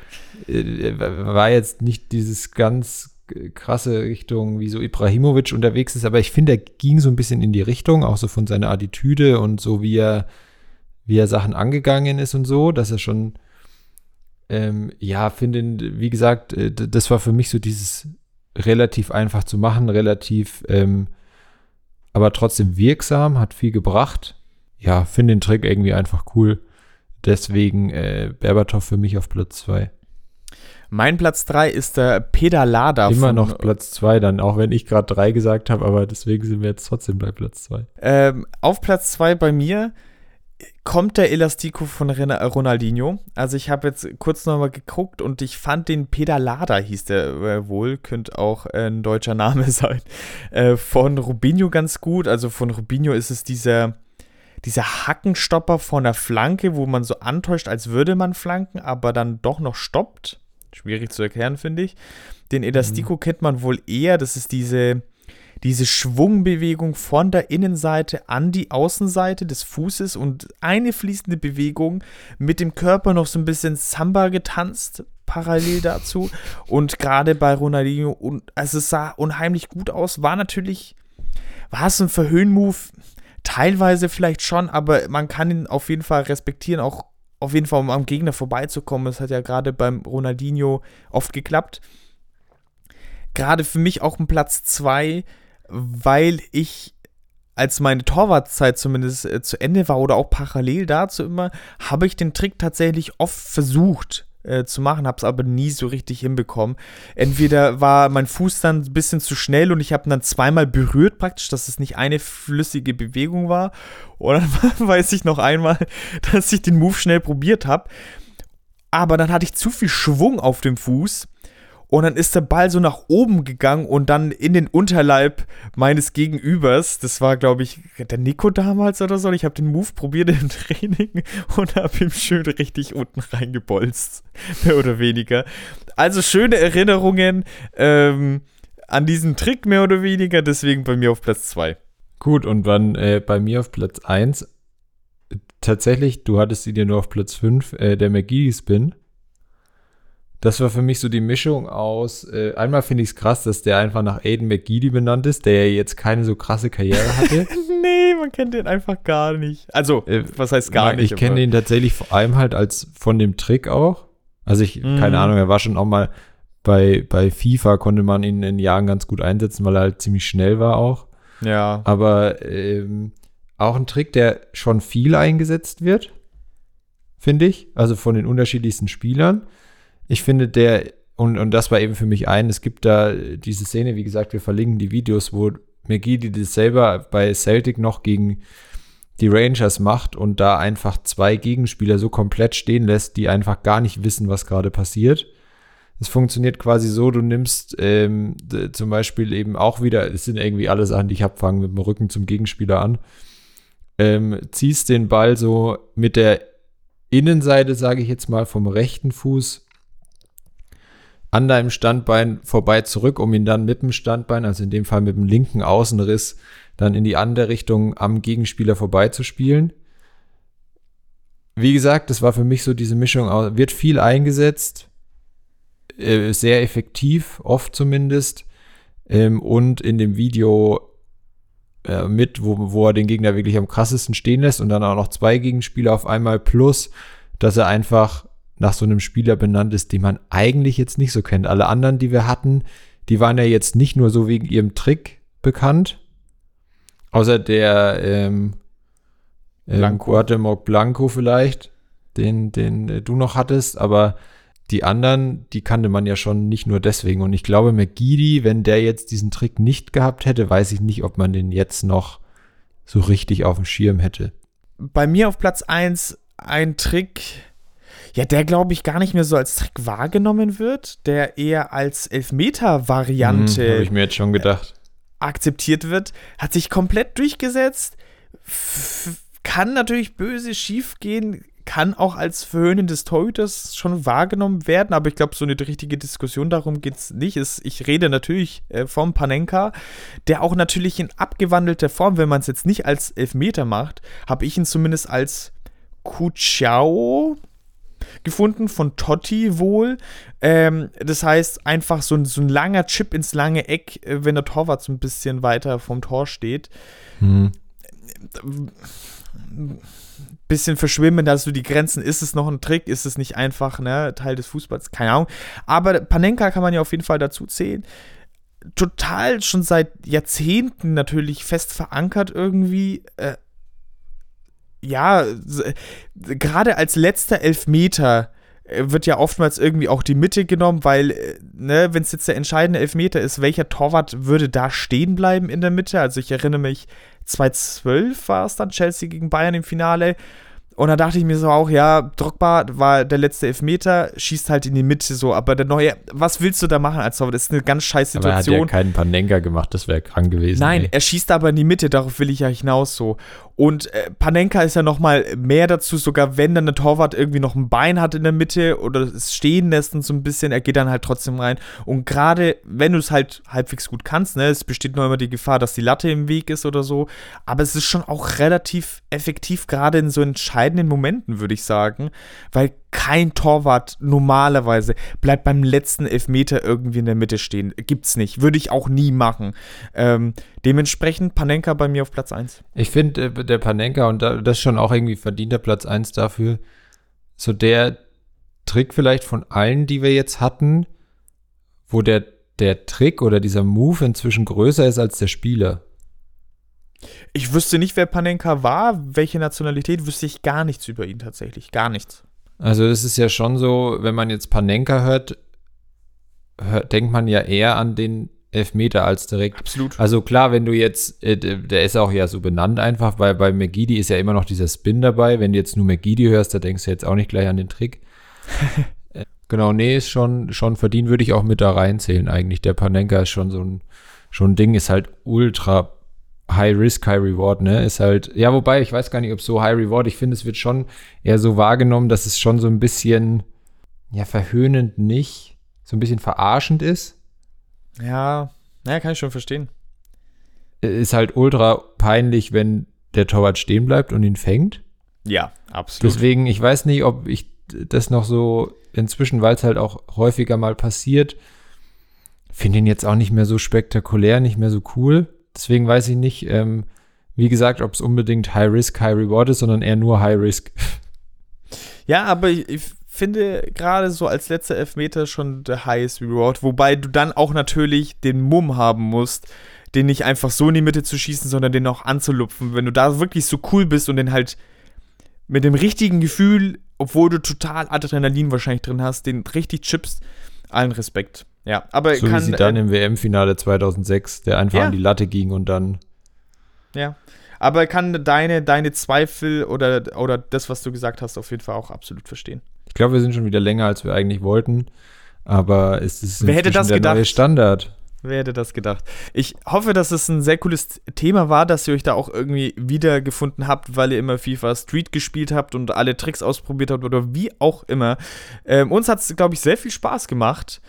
äh, war jetzt nicht dieses ganz krasse Richtung, wie so Ibrahimovic unterwegs ist, aber ich finde, er ging so ein bisschen in die Richtung, auch so von seiner Attitüde und so, wie er, wie er Sachen angegangen ist und so, dass er schon ähm, ja, finde, wie gesagt, äh, das war für mich so dieses relativ einfach zu machen, relativ, ähm, aber trotzdem wirksam, hat viel gebracht. Ja, finde den Trick irgendwie einfach cool. Deswegen äh, Berbatov für mich auf Platz 2. Mein Platz 3 ist der Pedalada. Immer noch Platz 2 dann, auch wenn ich gerade 3 gesagt habe, aber deswegen sind wir jetzt trotzdem bei Platz 2. Ähm, auf Platz 2 bei mir kommt der Elastico von Ronaldinho. Also ich habe jetzt kurz nochmal geguckt und ich fand den Pedalada, hieß der äh, wohl, könnte auch äh, ein deutscher Name sein, äh, von Rubinho ganz gut. Also von Rubinho ist es dieser, dieser Hackenstopper von der Flanke, wo man so antäuscht, als würde man flanken, aber dann doch noch stoppt. Schwierig zu erklären, finde ich. Den Elastico mhm. kennt man wohl eher, das ist diese diese Schwungbewegung von der Innenseite an die Außenseite des Fußes und eine fließende Bewegung mit dem Körper noch so ein bisschen Samba getanzt, parallel dazu. Und gerade bei Ronaldinho, und, also es sah unheimlich gut aus, war natürlich, war es ein Verhöhn-Move? Teilweise vielleicht schon, aber man kann ihn auf jeden Fall respektieren, auch auf jeden Fall, um am Gegner vorbeizukommen. Das hat ja gerade beim Ronaldinho oft geklappt. Gerade für mich auch ein Platz 2 weil ich als meine Torwartzeit zumindest äh, zu Ende war oder auch parallel dazu immer, habe ich den Trick tatsächlich oft versucht äh, zu machen, habe es aber nie so richtig hinbekommen. Entweder war mein Fuß dann ein bisschen zu schnell und ich habe ihn dann zweimal berührt praktisch, dass es nicht eine flüssige Bewegung war. Oder weiß ich noch einmal, dass ich den Move schnell probiert habe. Aber dann hatte ich zu viel Schwung auf dem Fuß und dann ist der Ball so nach oben gegangen und dann in den Unterleib meines Gegenübers. Das war, glaube ich, der Nico damals oder so. Ich habe den Move probiert im Training und habe ihm schön richtig unten reingebolzt. Mehr oder weniger. Also schöne Erinnerungen ähm, an diesen Trick, mehr oder weniger. Deswegen bei mir auf Platz 2. Gut, und wann äh, bei mir auf Platz 1? Tatsächlich, du hattest sie dir nur auf Platz 5, äh, der McGee-Spin. Das war für mich so die Mischung aus, äh, einmal finde ich es krass, dass der einfach nach Aiden McGeady benannt ist, der ja jetzt keine so krasse Karriere hatte. nee, man kennt den einfach gar nicht. Also, äh, was heißt gar nicht? Ich kenne den tatsächlich vor allem halt als von dem Trick auch. Also ich, mhm. keine Ahnung, er war schon auch mal bei, bei FIFA konnte man ihn in Jahren ganz gut einsetzen, weil er halt ziemlich schnell war auch. Ja. Aber ähm, auch ein Trick, der schon viel eingesetzt wird, finde ich. Also von den unterschiedlichsten Spielern ich finde, der, und, und das war eben für mich ein, es gibt da diese Szene, wie gesagt, wir verlinken die Videos, wo McGee das selber bei Celtic noch gegen die Rangers macht und da einfach zwei Gegenspieler so komplett stehen lässt, die einfach gar nicht wissen, was gerade passiert. Es funktioniert quasi so, du nimmst ähm, zum Beispiel eben auch wieder, es sind irgendwie alle Sachen, die ich habe, fangen mit dem Rücken zum Gegenspieler an, ähm, ziehst den Ball so mit der Innenseite, sage ich jetzt mal, vom rechten Fuß an deinem Standbein vorbei zurück, um ihn dann mit dem Standbein, also in dem Fall mit dem linken Außenriss, dann in die andere Richtung am Gegenspieler vorbeizuspielen. Wie gesagt, das war für mich so diese Mischung, wird viel eingesetzt, äh, sehr effektiv, oft zumindest, ähm, und in dem Video äh, mit, wo, wo er den Gegner wirklich am krassesten stehen lässt und dann auch noch zwei Gegenspieler auf einmal, plus, dass er einfach nach so einem Spieler benannt ist, den man eigentlich jetzt nicht so kennt. Alle anderen, die wir hatten, die waren ja jetzt nicht nur so wegen ihrem Trick bekannt, außer der ähm, ähm Blanco. Guatemoc Blanco vielleicht, den, den äh, du noch hattest, aber die anderen, die kannte man ja schon nicht nur deswegen. Und ich glaube, McGeady, wenn der jetzt diesen Trick nicht gehabt hätte, weiß ich nicht, ob man den jetzt noch so richtig auf dem Schirm hätte. Bei mir auf Platz 1 ein Trick, ja, der glaube ich gar nicht mehr so als Trick wahrgenommen wird, der eher als Elfmeter-Variante. Hm, Habe ich mir jetzt schon gedacht. Akzeptiert wird, hat sich komplett durchgesetzt. kann natürlich böse schief gehen, kann auch als Verhöhnen des Torhüters schon wahrgenommen werden, aber ich glaube, so eine richtige Diskussion darum geht es nicht. Ich rede natürlich äh, vom Panenka, der auch natürlich in abgewandelter Form, wenn man es jetzt nicht als Elfmeter macht, habe ich ihn zumindest als Kuchao gefunden, von Totti wohl. Ähm, das heißt, einfach so ein, so ein langer Chip ins lange Eck, äh, wenn der Torwart so ein bisschen weiter vom Tor steht. Hm. Bisschen verschwimmen, also die Grenzen, ist es noch ein Trick, ist es nicht einfach ne, Teil des Fußballs, keine Ahnung. Aber Panenka kann man ja auf jeden Fall dazu zählen total schon seit Jahrzehnten natürlich fest verankert irgendwie. Äh, ja, gerade als letzter Elfmeter äh, wird ja oftmals irgendwie auch die Mitte genommen, weil, äh, ne, wenn es jetzt der entscheidende Elfmeter ist, welcher Torwart würde da stehen bleiben in der Mitte? Also ich erinnere mich, 2012 war es dann Chelsea gegen Bayern im Finale. Und da dachte ich mir so auch, ja, Drogba war der letzte Elfmeter, schießt halt in die Mitte so, aber der neue, was willst du da machen als Torwart? Das ist eine ganz scheiß Situation. Aber er hat ja keinen Panenka gemacht, das wäre krank gewesen. Nein, ey. er schießt aber in die Mitte, darauf will ich ja hinaus so. Und äh, Panenka ist ja noch mal mehr dazu, sogar wenn dann der Torwart irgendwie noch ein Bein hat in der Mitte oder es stehen lässt und so ein bisschen, er geht dann halt trotzdem rein. Und gerade wenn du es halt halbwegs gut kannst, ne, es besteht noch immer die Gefahr, dass die Latte im Weg ist oder so, aber es ist schon auch relativ effektiv, gerade in so entscheidenden Momenten, würde ich sagen, weil kein Torwart normalerweise bleibt beim letzten Elfmeter irgendwie in der Mitte stehen. Gibt's nicht. Würde ich auch nie machen. Ähm, dementsprechend Panenka bei mir auf Platz 1. Ich finde, äh, der Panenka, und das ist schon auch irgendwie verdienter Platz 1 dafür, so der Trick vielleicht von allen, die wir jetzt hatten, wo der, der Trick oder dieser Move inzwischen größer ist als der Spieler. Ich wüsste nicht, wer Panenka war, welche Nationalität, wüsste ich gar nichts über ihn tatsächlich. Gar nichts. Also es ist ja schon so, wenn man jetzt Panenka hört, hört denkt man ja eher an den Elfmeter als direkt. Absolut. Also klar, wenn du jetzt, äh, der ist auch ja so benannt einfach, weil bei McGeady ist ja immer noch dieser Spin dabei. Wenn du jetzt nur McGeady hörst, da denkst du jetzt auch nicht gleich an den Trick. Äh, genau, nee, ist schon, schon verdient, würde ich auch mit da reinzählen eigentlich. Der Panenka ist schon so ein, schon ein Ding, ist halt ultra High Risk, High Reward, ne? Ist halt, ja, wobei, ich weiß gar nicht, ob so High Reward, ich finde, es wird schon eher so wahrgenommen, dass es schon so ein bisschen, ja, verhöhnend nicht, so ein bisschen verarschend ist. Ja, naja, kann ich schon verstehen. Ist halt ultra peinlich, wenn der Torwart stehen bleibt und ihn fängt. Ja, absolut. Deswegen, ich weiß nicht, ob ich das noch so inzwischen, weil es halt auch häufiger mal passiert, finde ihn jetzt auch nicht mehr so spektakulär, nicht mehr so cool. Deswegen weiß ich nicht, ähm, wie gesagt, ob es unbedingt High Risk, High Reward ist, sondern eher nur High Risk. Ja, aber ich, ich finde gerade so als letzter Elfmeter schon der Highest Reward, wobei du dann auch natürlich den Mumm haben musst, den nicht einfach so in die Mitte zu schießen, sondern den auch anzulupfen. Wenn du da wirklich so cool bist und den halt mit dem richtigen Gefühl, obwohl du total Adrenalin wahrscheinlich drin hast, den richtig chippst, allen Respekt. Ja, aber so kann, wie sie dann äh, im WM-Finale 2006, der einfach Ja. an die Latte ging und dann Ja. Aber kann deine, deine Zweifel oder, oder das, was du gesagt hast, auf jeden Fall auch absolut verstehen. Ich glaube, wir sind schon wieder länger, als wir eigentlich wollten. Aber es ist Wer hätte das der gedacht? neue Standard. Wer hätte das gedacht? Ich hoffe, dass es ein sehr cooles Thema war, dass ihr euch da auch irgendwie wiedergefunden habt, weil ihr immer FIFA Street gespielt habt und alle Tricks ausprobiert habt oder wie auch immer. Ähm, uns hat es, glaube ich, sehr viel Spaß gemacht,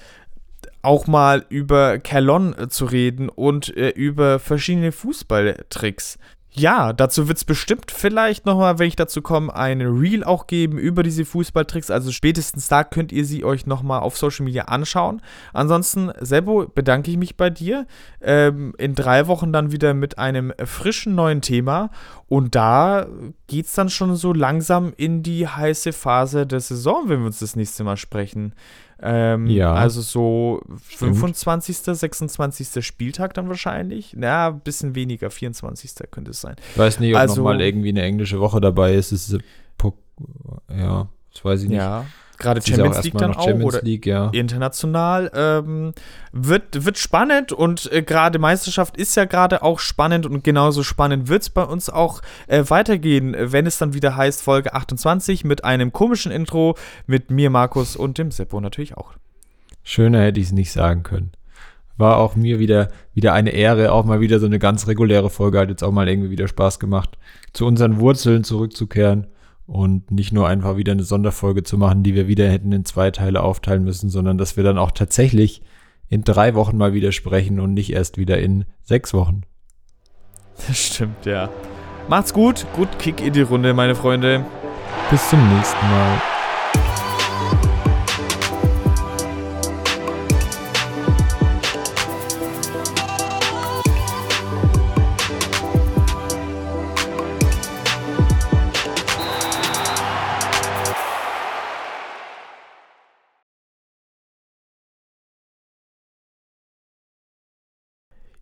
auch mal über Calon äh, zu reden und äh, über verschiedene Fußballtricks. Ja, dazu wird es bestimmt vielleicht nochmal, wenn ich dazu komme, ein Reel auch geben über diese Fußballtricks. Also spätestens da könnt ihr sie euch nochmal auf Social Media anschauen. Ansonsten, Sebo, bedanke ich mich bei dir. Ähm, in drei Wochen dann wieder mit einem frischen neuen Thema. Und da geht es dann schon so langsam in die heiße Phase der Saison, wenn wir uns das nächste Mal sprechen. Ähm, Ja. Also so Stimmt. 25., 26. Spieltag dann wahrscheinlich. Na, ein bisschen weniger, 24. könnte es sein. Ich weiß nicht, ob Also- noch mal irgendwie eine englische Woche dabei ist. Es ist ja, das weiß ich nicht. Ja, gerade Champions League dann auch Champions oder League, ja. international. Ähm, wird, wird spannend und äh, gerade Meisterschaft ist ja gerade auch spannend und genauso spannend wird es bei uns auch äh, weitergehen, wenn es dann wieder heißt Folge 28 mit einem komischen Intro mit mir, Markus und dem Seppo natürlich auch. Schöner hätte ich es nicht sagen können. War auch mir wieder, wieder eine Ehre, auch mal wieder so eine ganz reguläre Folge, hat jetzt auch mal irgendwie wieder Spaß gemacht, zu unseren Wurzeln zurückzukehren und nicht nur einfach wieder eine Sonderfolge zu machen, die wir wieder hätten in zwei Teile aufteilen müssen, sondern dass wir dann auch tatsächlich in drei Wochen mal wieder sprechen und nicht erst wieder in sechs Wochen. Das stimmt, ja. Macht's gut, gut Kick in die Runde, meine Freunde. Bis zum nächsten Mal.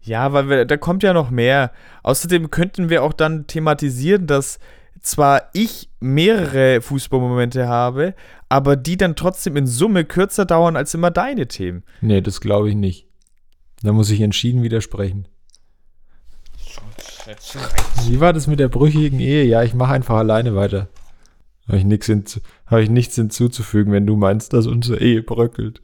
Ja, weil wir, da kommt ja noch mehr. Außerdem könnten wir auch dann thematisieren, dass zwar ich mehrere Fußballmomente habe, aber die dann trotzdem in Summe kürzer dauern als immer deine Themen. Nee, das glaube ich nicht. Da muss ich entschieden widersprechen. Wie war das mit der brüchigen Ehe? Ja, ich mache einfach alleine weiter. Habe ich, hab ich nichts hinzuzufügen, wenn du meinst, dass unsere Ehe bröckelt.